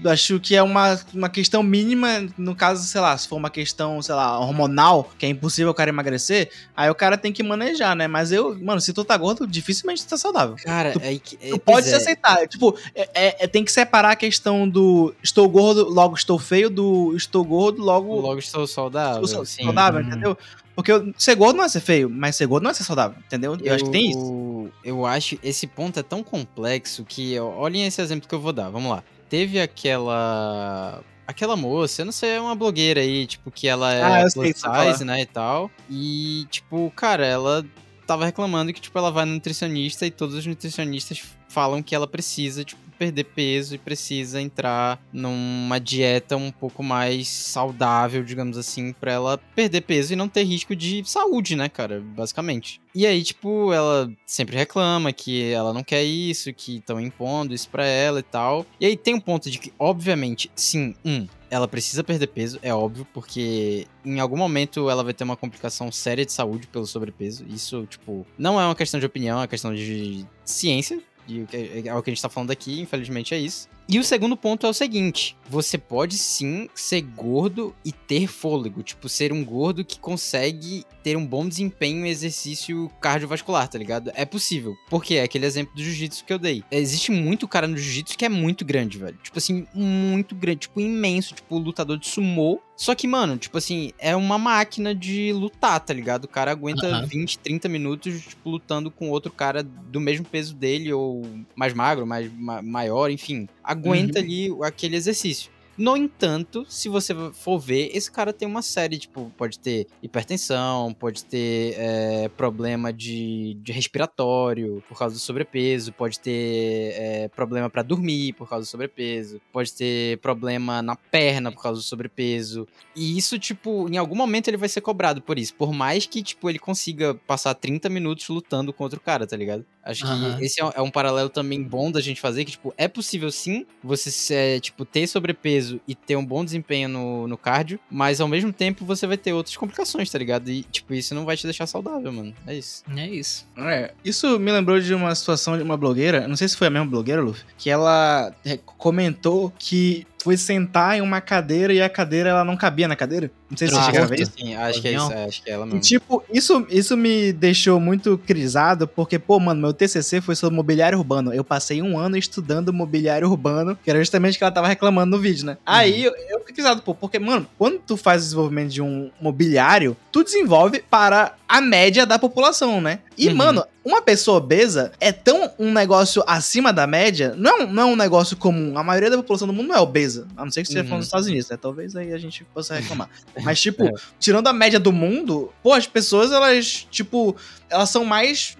Acho que é uma, uma questão mínima, no caso, sei lá, se for uma questão, sei lá, hormonal, que é impossível o cara emagrecer, aí o cara tem que manejar, né? Mas eu, mano, se tu tá gordo, dificilmente tu tá saudável. Cara, Tu- é que. é, Tu pode se é. aceitar. Tipo, é, é- é- tem que separar a questão do estou gordo, logo estou feio, do estou gordo, logo, Logo estou saudável. estou sim. saudável, Uhum. entendeu? Porque eu- ser gordo não é ser feio, mas ser gordo não é ser saudável, entendeu? Eu, acho que tem isso. Eu acho esse ponto é tão complexo que olhem esse exemplo que eu vou dar. Vamos lá. Teve aquela aquela moça, eu não sei, é uma blogueira aí, tipo que ela é Ah, eu plus size, né, e tal. E tipo, cara, ela tava reclamando que tipo ela vai no nutricionista e todos os nutricionistas falam que ela precisa tipo perder peso e precisa entrar numa dieta um pouco mais saudável, digamos assim, pra ela perder peso e não ter risco de saúde, né, cara, basicamente. E aí, tipo, ela sempre reclama que ela não quer isso, que estão impondo isso pra ela e tal. E aí tem um ponto de que, obviamente, sim, um, ela precisa perder peso, é óbvio, porque em algum momento ela vai ter uma complicação séria de saúde pelo sobrepeso. Isso, tipo, não é uma questão de opinião, é uma questão de ciência. O que- é o que a gente tá falando aqui, infelizmente é isso. E o segundo ponto é o seguinte: você pode sim ser gordo e ter fôlego. Tipo, ser um gordo que consegue ter um bom desempenho em exercício cardiovascular, tá ligado? É possível. Porque é aquele exemplo do jiu-jitsu que eu dei. Existe muito cara no jiu-jitsu que é muito grande, velho. Tipo assim, muito grande, tipo, imenso, tipo, lutador de sumô. Só que, mano, tipo assim, é uma máquina de lutar, tá ligado? O cara aguenta Aham. 20, 30 minutos, tipo, lutando com outro cara do mesmo peso dele, ou mais magro, mais ma- maior, enfim. Aguenta ali aquele exercício. No entanto, se você for ver, esse cara tem uma série, tipo, pode ter hipertensão, pode ter é, problema de, de respiratório por causa do sobrepeso, pode ter é, problema pra dormir por causa do sobrepeso, pode ter problema na perna por causa do sobrepeso. E isso, tipo, em algum momento ele vai ser cobrado por isso. Por mais que, tipo, ele consiga passar 30 minutos lutando com outro cara, tá ligado? Acho Aham. que esse é um- é um paralelo também bom da gente fazer, que, tipo, é possível sim você, é, tipo, ter sobrepeso e ter um bom desempenho no, no cardio, mas ao mesmo tempo você vai ter outras complicações, tá ligado? E, tipo, isso não vai te deixar saudável, mano. É isso. É isso. É, isso me lembrou de uma situação de uma blogueira, não sei se foi a mesma blogueira, Luffy, que ela é, comentou que foi sentar em uma cadeira e a cadeira ela não cabia na cadeira. Não sei se você Ah, chega a ver sim, acho que é isso, acho que é ela E, mesmo. tipo, isso, isso me deixou muito crisado, porque, pô, mano, meu TCC foi sobre mobiliário urbano. Eu passei um ano estudando mobiliário urbano, que era justamente o que ela tava reclamando no vídeo, né? Aí eu, eu fiquei crisado, pô, porque, mano, quando tu faz o desenvolvimento de um mobiliário, tu desenvolve para a média da população, né? E, Uhum. mano, uma pessoa obesa é tão um negócio acima da média, não, é um- não é um negócio comum. A maioria da população do mundo não é obesa. A não ser que seja Uhum. falando dos Estados Unidos, né? Talvez aí a gente possa reclamar. Mas, tipo, É. tirando a média do mundo, pô, as pessoas, elas, tipo, elas são mais,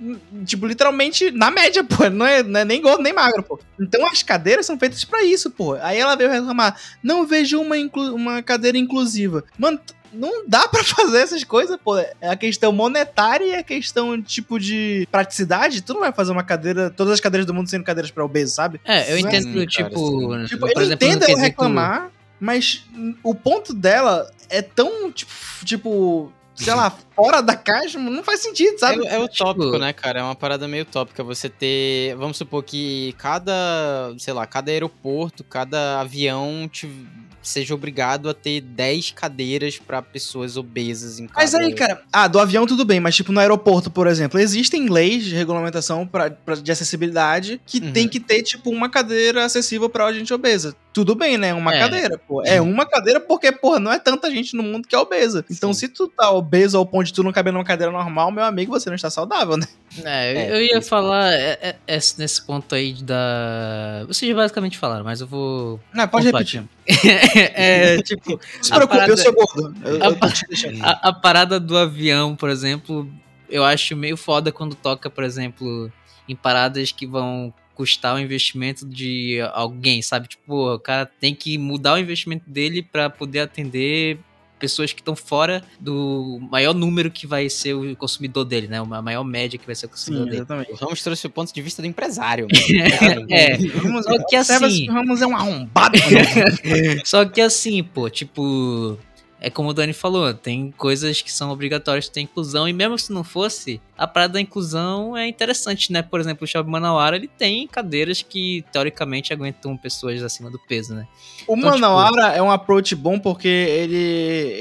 tipo, literalmente na média, pô. Não é, não é nem gordo nem magro, pô. Então as cadeiras são feitas pra isso, pô. Aí ela veio reclamar, não vejo uma, uma cadeira inclusiva. Mano, não dá pra fazer essas coisas, pô. É a questão monetária e a questão, tipo, de praticidade. Tu não vai fazer uma cadeira, todas as cadeiras do mundo sendo cadeiras pra obeso, sabe? É, eu Sim, entendo, cara, tipo, sim. Tipo, por eu exemplo, entendo quesito- reclamar, mas o ponto dela é tão, tipo, tipo, sei lá, fora da caixa, não faz sentido, sabe? É, é utópico, Tipo- né, cara? É uma parada meio utópica você ter. Vamos supor que cada, sei lá, cada aeroporto, cada avião te- seja obrigado a ter 10 cadeiras pra pessoas obesas em cada. Mas aí, cara, ah, do avião tudo bem, mas tipo no aeroporto, por exemplo, existem leis de regulamentação pra, pra- de acessibilidade que Uhum. tem que ter, tipo, uma cadeira acessível pra gente obesa. Tudo bem, né? Uma É. cadeira, pô. É uma cadeira porque, porra, não é tanta gente no mundo que é obesa. Então, Sim. se tu tá obeso ao ponto de tu não caber numa cadeira normal, meu amigo, você não está saudável, né? É, eu- É, eu ia falar é, é, é, nesse ponto aí da. Vocês basicamente falaram, mas eu vou. Não, pode Opa, repetir. é, tipo, Não se preocupe, parada- eu sou gordo. Eu, A eu tô te deixando. a, a parada do avião, por exemplo, eu acho meio foda quando toca, por exemplo, em paradas que vão custar o investimento de alguém, sabe? Tipo, o cara tem que mudar o investimento dele pra poder atender pessoas que estão fora do maior número que vai ser o consumidor dele, né? A maior média que vai ser o consumidor Sim, dele. exatamente. O Ramos trouxe o ponto de vista do empresário. É, Ramos, Só que assim- o Ramos é um arrombado. Só que assim, pô, tipo. É como o Dani falou, tem coisas que são obrigatórias ter inclusão, e mesmo se não fosse, a parada da inclusão é interessante, né? Por exemplo, o Shopping Manauara, ele tem cadeiras que, teoricamente, aguentam pessoas acima do peso, né? O Então, Manauara é um approach bom porque ele,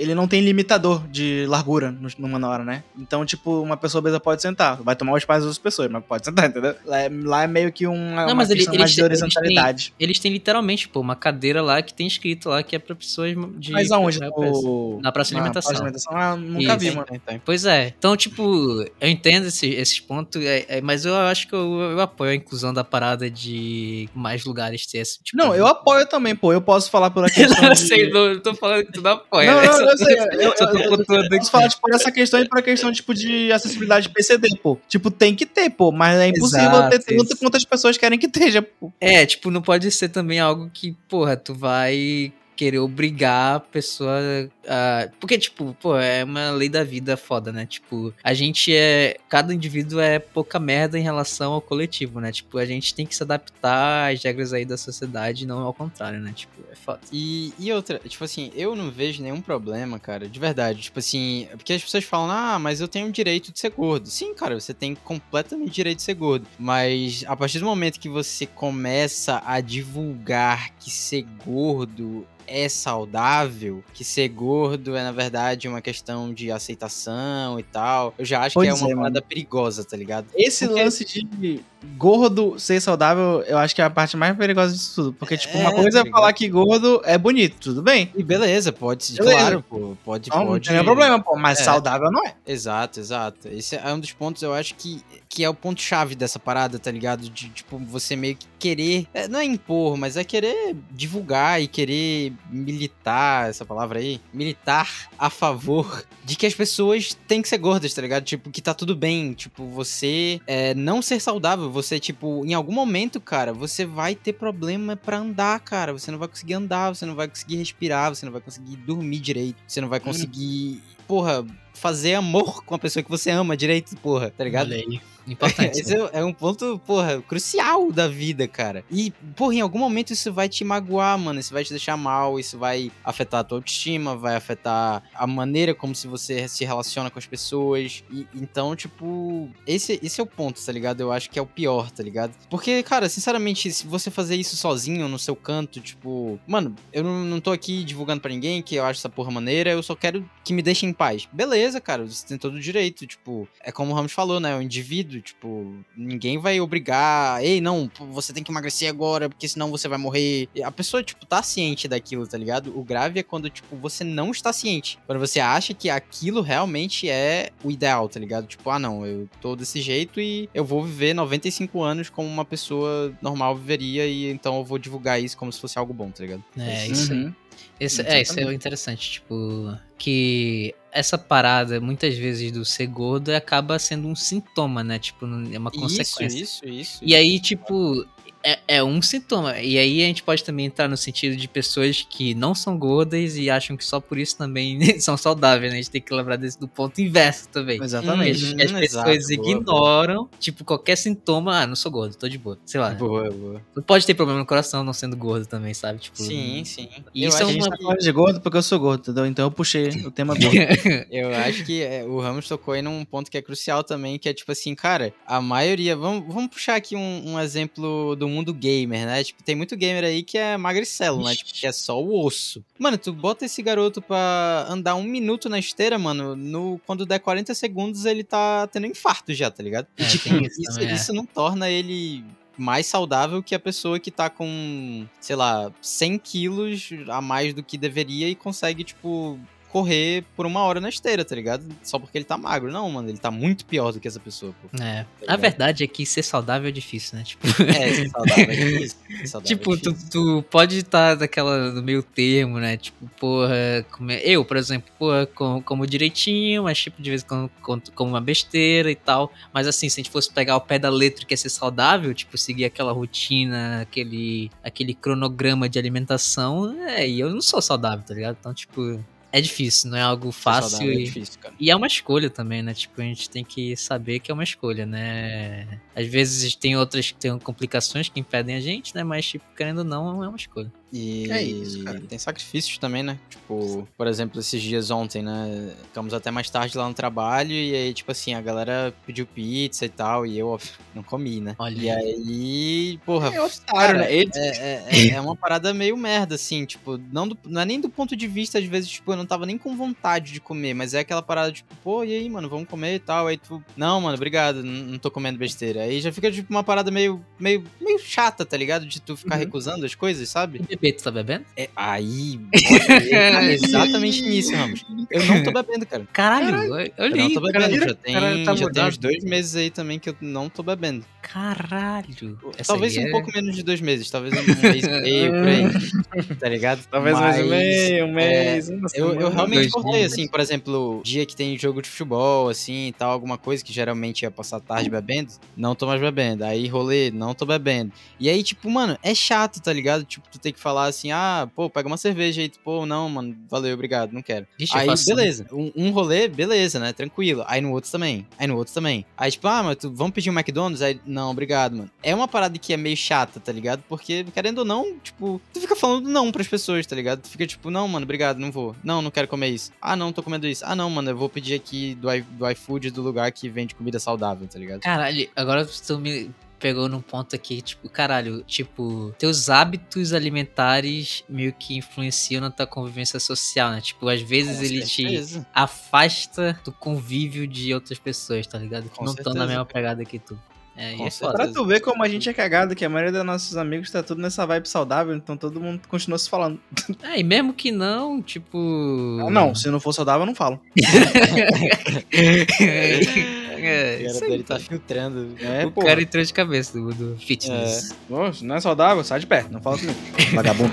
ele não tem limitador de largura no, no Manauara, né? Então, tipo, uma pessoa obesa pode sentar. Vai tomar o espaço das outras pessoas, mas pode sentar, entendeu? Lá é, lá é meio que um, uma mas ele- eles de têm- eles horizontalidade. Eles têm literalmente, pô, uma cadeira lá que tem escrito lá que é pra pessoas de. Mas aonde? No- Na praça de alimentação. praça de alimentação? Ah, nunca Isso. vi, mano. tem. Pois é. Então, tipo, eu entendo esse- esses pontos, é- é, mas eu acho que eu, eu apoio a inclusão da parada de mais lugares ter esse tipo Não, de- eu apoio também, pô. Eu posso falar por a questão não de... sei, não, eu tô falando que tu não apoia. Não, né? não, eu sei. Eu, eu, só tô eu- pontuando eu posso aqui. falar, tipo, essa questão e por a questão, tipo, de acessibilidade de PCD, pô. Tipo, tem que ter, pô. Mas é impossível Exato, ter tanto isso. quanto as pessoas querem que esteja, pô. É, tipo, não pode ser também algo que, porra, tu vai querer obrigar a pessoa a. Porque, tipo, pô, é uma lei da vida foda, né? Tipo, a gente é. Cada indivíduo é pouca merda em relação ao coletivo, né? Tipo, a gente tem que se adaptar às regras aí da sociedade, não ao contrário, né? Tipo, é foda. E, e outra, tipo assim, eu não vejo nenhum problema, cara, de verdade. Tipo assim, porque as pessoas falam, ah, mas eu tenho o direito de ser gordo. Sim, cara, você tem completamente direito de ser gordo. Mas a partir do momento que você começa a divulgar que ser gordo é saudável, que ser gordo é, na verdade, uma questão de aceitação e tal, eu já acho Pois que é uma é, parada perigosa, tá ligado? Esse Porque- lance de gordo ser saudável, eu acho que é a parte mais perigosa disso tudo. Porque, tipo, uma É, coisa é falar que gordo é bonito, tudo bem. E beleza, pode, Beleza. claro, pô, pode, Não, não pode. tem nenhum problema, pô. Mas É. saudável não é. Exato, exato. Esse é um dos pontos, eu acho que, que é o ponto-chave dessa parada, tá ligado? De, tipo, você meio que querer. é, não é impor, mas é querer divulgar e querer militar, essa palavra aí, militar a favor de que as pessoas têm que ser gordas, tá ligado? Tipo, que tá tudo bem. Tipo, você é, não ser saudável, você, tipo, em algum momento, cara, você vai ter problema pra andar, cara. Você não vai conseguir andar, você não vai conseguir respirar, você não vai conseguir dormir direito, você não vai conseguir. Porra, fazer amor com a pessoa que você ama direito, porra, tá ligado? Olha aí. Importante. Esse é, é um ponto, porra, crucial da vida, cara. E, porra, em algum momento isso vai te magoar, mano. Isso vai te deixar mal, isso vai afetar a tua autoestima, vai afetar a maneira como se você se relaciona com as pessoas. E, então, tipo, esse, esse é o ponto, tá ligado? Eu acho que é o pior, tá ligado? Porque, cara, sinceramente, se você fazer isso sozinho no seu canto, tipo, mano, eu não, não tô aqui divulgando pra ninguém que eu acho essa porra maneira, eu só quero que me deixem em paz. Beleza, cara, você tem todo o direito, tipo, é como o Ramos falou, né? O indivíduo tipo, ninguém vai obrigar, ei, não, você tem que emagrecer agora, porque senão você vai morrer. A pessoa, tipo, tá ciente daquilo, tá ligado? O grave é quando, tipo, você não está ciente. Quando você acha que aquilo realmente é o ideal, tá ligado? Tipo, ah, não, eu tô desse jeito e eu vou viver 95 anos como uma pessoa normal viveria e então eu vou divulgar isso como se fosse algo bom, tá ligado? É, isso aí. Uhum. Esse, é, isso é o interessante, tipo, que essa parada, muitas vezes, do ser gordo acaba sendo um sintoma, né? Tipo, é uma consequência. Isso, isso, isso. E aí, tipo, é, é um sintoma. E aí a gente pode também entrar no sentido de pessoas que não são gordas e acham que só por isso também são saudáveis, né? A gente tem que lembrar desse do ponto inverso também. Exatamente. As, as Hum, pessoas exato, boa, ignoram, tipo, qualquer sintoma. Ah, não sou gordo, tô de boa. Sei lá. Boa, boa. Não pode ter problema no coração não sendo gordo também, sabe? Tipo, Sim, sim. E Eu isso é uma- tá de gordo porque eu sou gordo, entendeu? Então eu puxei o tema gordo. Eu acho que é, o Ramos tocou aí num ponto que é crucial também, que é tipo assim, cara, a maioria. Vamos, vamos puxar aqui um, um exemplo do mundo gamer, né? Tipo, tem muito gamer aí que é magricelo, né? Tipo, que é só o osso. Mano, tu bota esse garoto pra andar um minuto na esteira, mano, no, quando der 40 segundos ele tá tendo infarto já, tá ligado? É, tipo, isso isso, é. isso não torna ele mais saudável que a pessoa que tá com, sei lá, 100 quilos a mais do que deveria e consegue, tipo, correr por uma hora na esteira, tá ligado? Só porque ele tá magro. Não, mano, ele tá muito pior do que essa pessoa, pô. É. Tá A verdade é que ser saudável é difícil, né? Tipo, É, ser saudável é difícil. saudável é tipo tu, difícil. tu pode estar daquela no meio termo, né? Tipo, porra, comer... eu, por exemplo, porra, como, como direitinho, mas tipo, de vez em quando como- uma besteira e tal. Mas assim, se a gente fosse pegar o pé da letra e quer ser saudável, tipo, seguir aquela rotina, aquele, aquele cronograma de alimentação, é, e eu não sou saudável, tá ligado? Então, tipo, é difícil, não é algo Ser fácil saudável é e... difícil, cara. E é uma escolha também, né? Tipo, a gente tem que saber que é uma escolha, né? Às vezes tem outras que tem complicações que impedem a gente, né? Mas, tipo, querendo ou não, é uma escolha. E É isso, cara. tem sacrifícios também, né? Tipo, por exemplo, esses dias ontem, né? Ficamos até mais tarde lá no trabalho e aí, tipo assim, a galera pediu pizza e tal e eu não comi, né? Olha E aí, porra, É otário, né? Ele- é, é- é- é uma parada meio merda, assim, tipo, não, do- não é nem do ponto de vista, às vezes, tipo, eu não tava nem com vontade de comer, mas é aquela parada, tipo, pô, e aí, mano, vamos comer e tal, aí tu, não, mano, obrigado, não, não tô comendo besteira. Aí já fica, tipo, uma parada meio, meio, meio chata, tá ligado? De tu ficar Uhum. recusando as coisas, sabe? Bebê, tu tá bebendo? É, aí, exatamente nisso, Ramos. Eu não tô bebendo, cara. Caralho, olha Eu não aí. tô cara, bebendo, já tem, cara tá já tem uns dois meses aí também que eu não tô bebendo. Caralho. Essa talvez um é- pouco menos de dois meses, talvez um mês e meio, por aí. Tá ligado? Talvez mais um Mas, meio, um é, mês. uma Eu, eu realmente cortei, assim, por exemplo, dia que tem jogo de futebol, assim, e tal, alguma coisa que geralmente ia passar a tarde bebendo, não tô mais bebendo. Aí rolê, não tô bebendo. E aí, tipo, mano, é chato, tá ligado? Tipo, tu tem que falar assim, ah, pô, pega uma cerveja aí, tu, pô, não, mano, valeu, obrigado, não quero. Vixe, eu Aí, beleza. Um, um rolê, beleza, né? Tranquilo. Aí no outro também. Aí no outro também. Aí, tipo, ah, mas tu, vamos pedir um McDonald's? Aí, não, obrigado, mano. É uma parada que é meio chata, tá ligado? Porque, querendo ou não, tipo, tu fica falando não pras pessoas, tá ligado? Tu fica tipo, não, mano, obrigado, não vou. Não, não quero comer isso. Ah, não, tô comendo isso. Ah, não, mano, eu vou pedir aqui do, i- do iFood do lugar que vende comida saudável, tá ligado? Caralho, agora tu me pegou num ponto aqui, tipo, caralho, tipo, teus hábitos alimentares meio que influenciam na tua convivência social, né? Tipo, às vezes Com ele te certeza. afasta do convívio de outras pessoas, tá ligado? Que Com não estão na mesma pegada que tu. É, e Com é foda. Pra tu ver como a gente é cagado, que a maioria dos nossos amigos tá tudo nessa vibe saudável, então todo mundo continua se falando. É, e mesmo que não, tipo. Ah, não, se não for saudável, eu não falo. é, O isso cara aí, dele tá filtrando. É, o pô. cara entrou de cabeça do, do fitness. Pô, se não é saudável, sai de perto, não fala comigo. Vagabundo.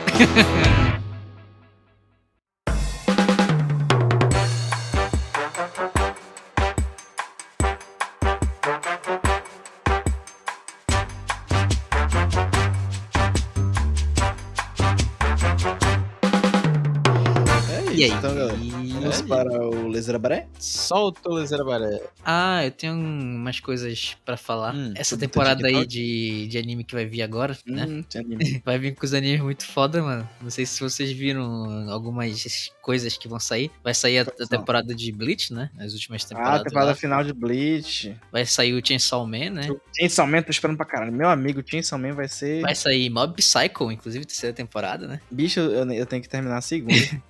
Para o Lezerabaré? Solta o Lezerabaré. Ah, eu tenho umas coisas pra falar. Hum, Essa temporada aí de, de anime que vai vir agora, né? Hum, anime. Vai vir com os animes muito foda, mano. Não sei se vocês viram algumas coisas que vão sair. Vai sair a, a temporada de Bleach, né? As últimas Ah, temporadas. temporada lá. final de Bleach. Vai sair o Chainsaw Man, né? Chainsaw Man, tô esperando pra caralho. Meu amigo, Chainsaw Man vai ser... Vai sair Mob Psycho, inclusive, terceira temporada, né? Bicho, eu, eu tenho que terminar a segunda.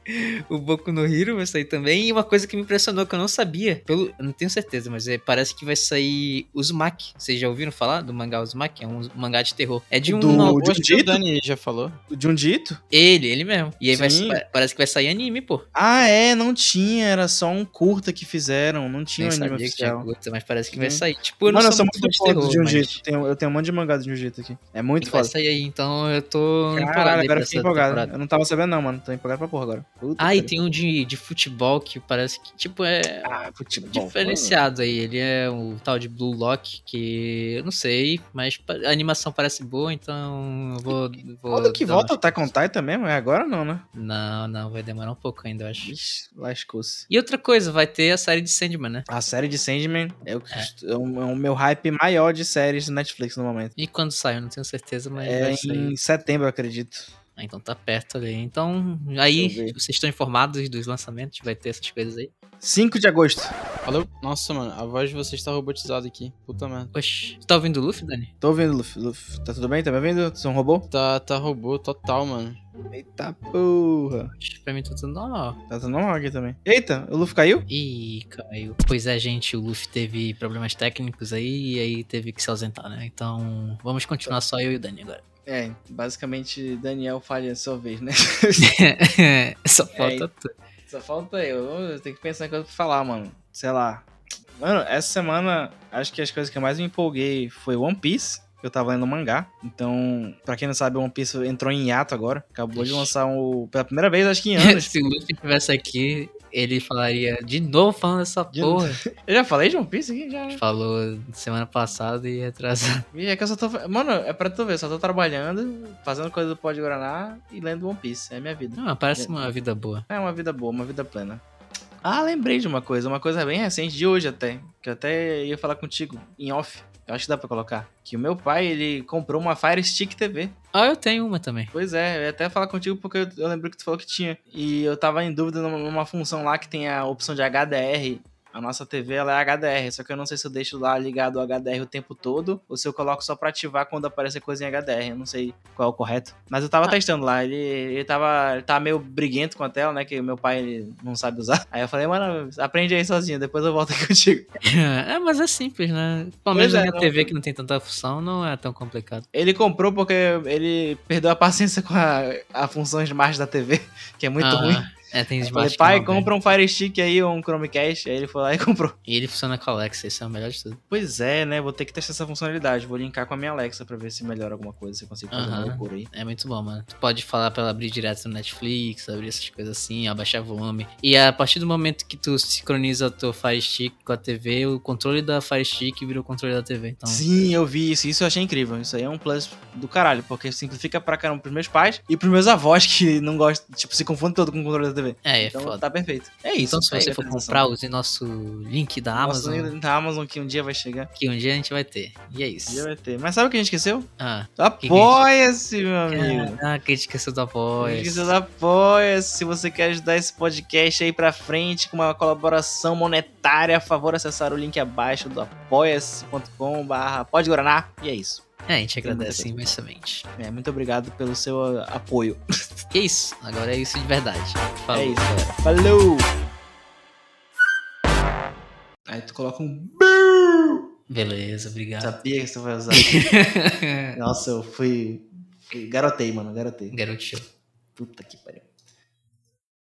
O Boku no Hero vai sair também. E uma coisa que me impressionou, que eu não sabia, pelo, eu não tenho certeza, mas é, parece que vai sair Uzumaki. Vocês já ouviram falar do mangá Uzumaki? É um mangá de terror. É de um... Do- O que Dani já falou. o Jundito? Ele, ele mesmo. E aí vai, parece que vai sair anime, pô. Ah, é, não tinha. Era só um curta que fizeram. Não tinha Nem um anime oficial. curta, mas parece que vai Sim. sair. Tipo, eu não Mano, eu sou sou muito fã de terror, Jiu-Jitsu. mas Tenho- Eu tenho um monte de mangá do Jiu-Jitsu aqui. É muito vai foda. sair aí, então eu tô Caralho, agora eu fiquei empolgado. temporada. Eu não tava sabendo, não, mano. Tô empolgado pra porra agora. Puta Ah, e que tem um de, de futebol que parece que, tipo, é. Ah, futebol. diferenciado aí. Ele é o tal de Blue Lock, que eu não sei, mas a animação parece boa, então eu vou. vou Quando que volta o Attack on Titan mesmo? É agora ou não, né? Não, não, vai demorar um pouco ainda, eu acho. Ixi, lascou-se. E outra coisa, vai ter a série de Sandman, né? A série de Sandman é o, é o- é o meu hype maior de séries do Netflix no momento. E quando sai, eu não tenho certeza, mas É vai sair. em setembro, eu acredito. Ah, então tá perto ali. Então, aí, vocês estão informados dos lançamentos, vai ter essas coisas aí. 5 de agosto. Falou? Nossa, mano, a voz de vocês tá robotizada aqui. Puta merda. Oxi, tu tá ouvindo o Luffy, Dani? Tô ouvindo, Luffy. Luffy. Tá tudo bem? Tá me ouvindo? Você é um robô? Tá, tá robô total, mano. Eita porra. Oxi, Pra mim tá tudo normal. Tá tudo normal aqui também. Eita, o Luffy caiu? Ih, caiu. Pois é, gente, o Luffy teve problemas técnicos aí e aí teve que se ausentar, né? Então, vamos continuar só eu e o Dani agora. É, basicamente Daniel falha sua vez, né? Só falta tu. Só falta eu. Eu tenho que pensar em coisa pra falar, mano. Sei lá. Mano, essa semana, acho que as coisas que eu mais me empolguei foi One Piece. Eu tava lendo mangá. Então, pra quem não sabe, One Piece entrou em hiato agora. Acabou de lançar um. Pela primeira vez, acho que em anos. Se o Luffy estivesse aqui, ele falaria de novo falando essa De porra. eu já falei de One Piece aqui? Já. Falou semana passada e atrasado. E é que eu só tô. Mano, é pra tu ver, eu só tô trabalhando, fazendo coisa do Pode Guaraná e lendo One Piece. É a minha vida. Não, parece uma vida boa. É uma vida boa, uma vida plena. Ah, lembrei de uma coisa, uma coisa bem recente de hoje até, que eu até ia falar contigo em off. Eu acho que dá pra colocar. Que o meu pai, ele comprou uma Fire Stick TV. Ah, eu tenho uma também. Pois é, eu ia até falar contigo porque eu, eu lembro que tu falou que tinha. E eu tava em dúvida numa, numa função lá que tem a opção de HDR. A nossa TV ela é HDR, só que eu não sei se eu deixo lá ligado o HDR o tempo todo ou se eu coloco só pra ativar quando aparecer coisa em HDR. Eu não sei qual é o correto. Mas eu tava Ah. testando lá, ele, ele, tava, ele tava meio briguento com a tela, né? Que o meu pai ele não sabe usar. Aí eu falei, mano, aprende aí sozinho, depois eu volto aqui contigo. é, mas é simples, né? Pelo menos é, na TV que não tem tanta função, não é tão complicado. Ele comprou porque ele perdeu a paciência com a, a função Smart da TV, que é muito Ah, ruim. É, tem Smart falei, pai, compra um Fire Stick aí ou um Chromecast. Aí ele foi lá e comprou. E ele funciona com a Alexa, isso é o melhor de tudo. Pois é, né? Vou ter que testar essa funcionalidade. Vou linkar com a minha Alexa pra ver se melhora alguma coisa, se eu consigo fazer uma Aham. loucura aí. É muito bom, mano. Tu pode falar pra ela abrir direto no Netflix, abrir essas coisas assim, abaixar volume. E a partir do momento que tu sincroniza o teu Fire Stick com a TV, o controle da Fire Stick vira o controle da TV. Então, Sim, eu vi isso. Isso eu achei incrível. Isso aí é um plus do caralho, porque simplifica pra caramba pros meus pais e pros meus avós que não gostam, tipo, se confundem todo com o controle da TV. É, é então foda. tá perfeito. É isso. Então, se você for comprar, use nosso link da Nossa, Amazon, link da Amazon que um dia vai chegar. que um dia a gente vai ter. E é Um dia isso. vai ter. Mas sabe o que a gente esqueceu? Ah, Apoia-se, meu amigo. ah que a gente esqueceu do apoio. Esqueceu do apoia-se. Se você quer ajudar esse podcast aí pra frente com uma colaboração monetária, a favor acessar o link abaixo do apoia-se.com barra pode Guaraná. E é isso. É, a gente agradece imensamente. É, muito obrigado pelo seu apoio. E é isso. Agora é isso de verdade. Falou. É isso, galera. Falou! Aí tu coloca um. Beleza, obrigado. Sabia que você vai usar. Nossa, eu fui. fui- Garotei, mano, garotei. Garotinho. Puta que pariu.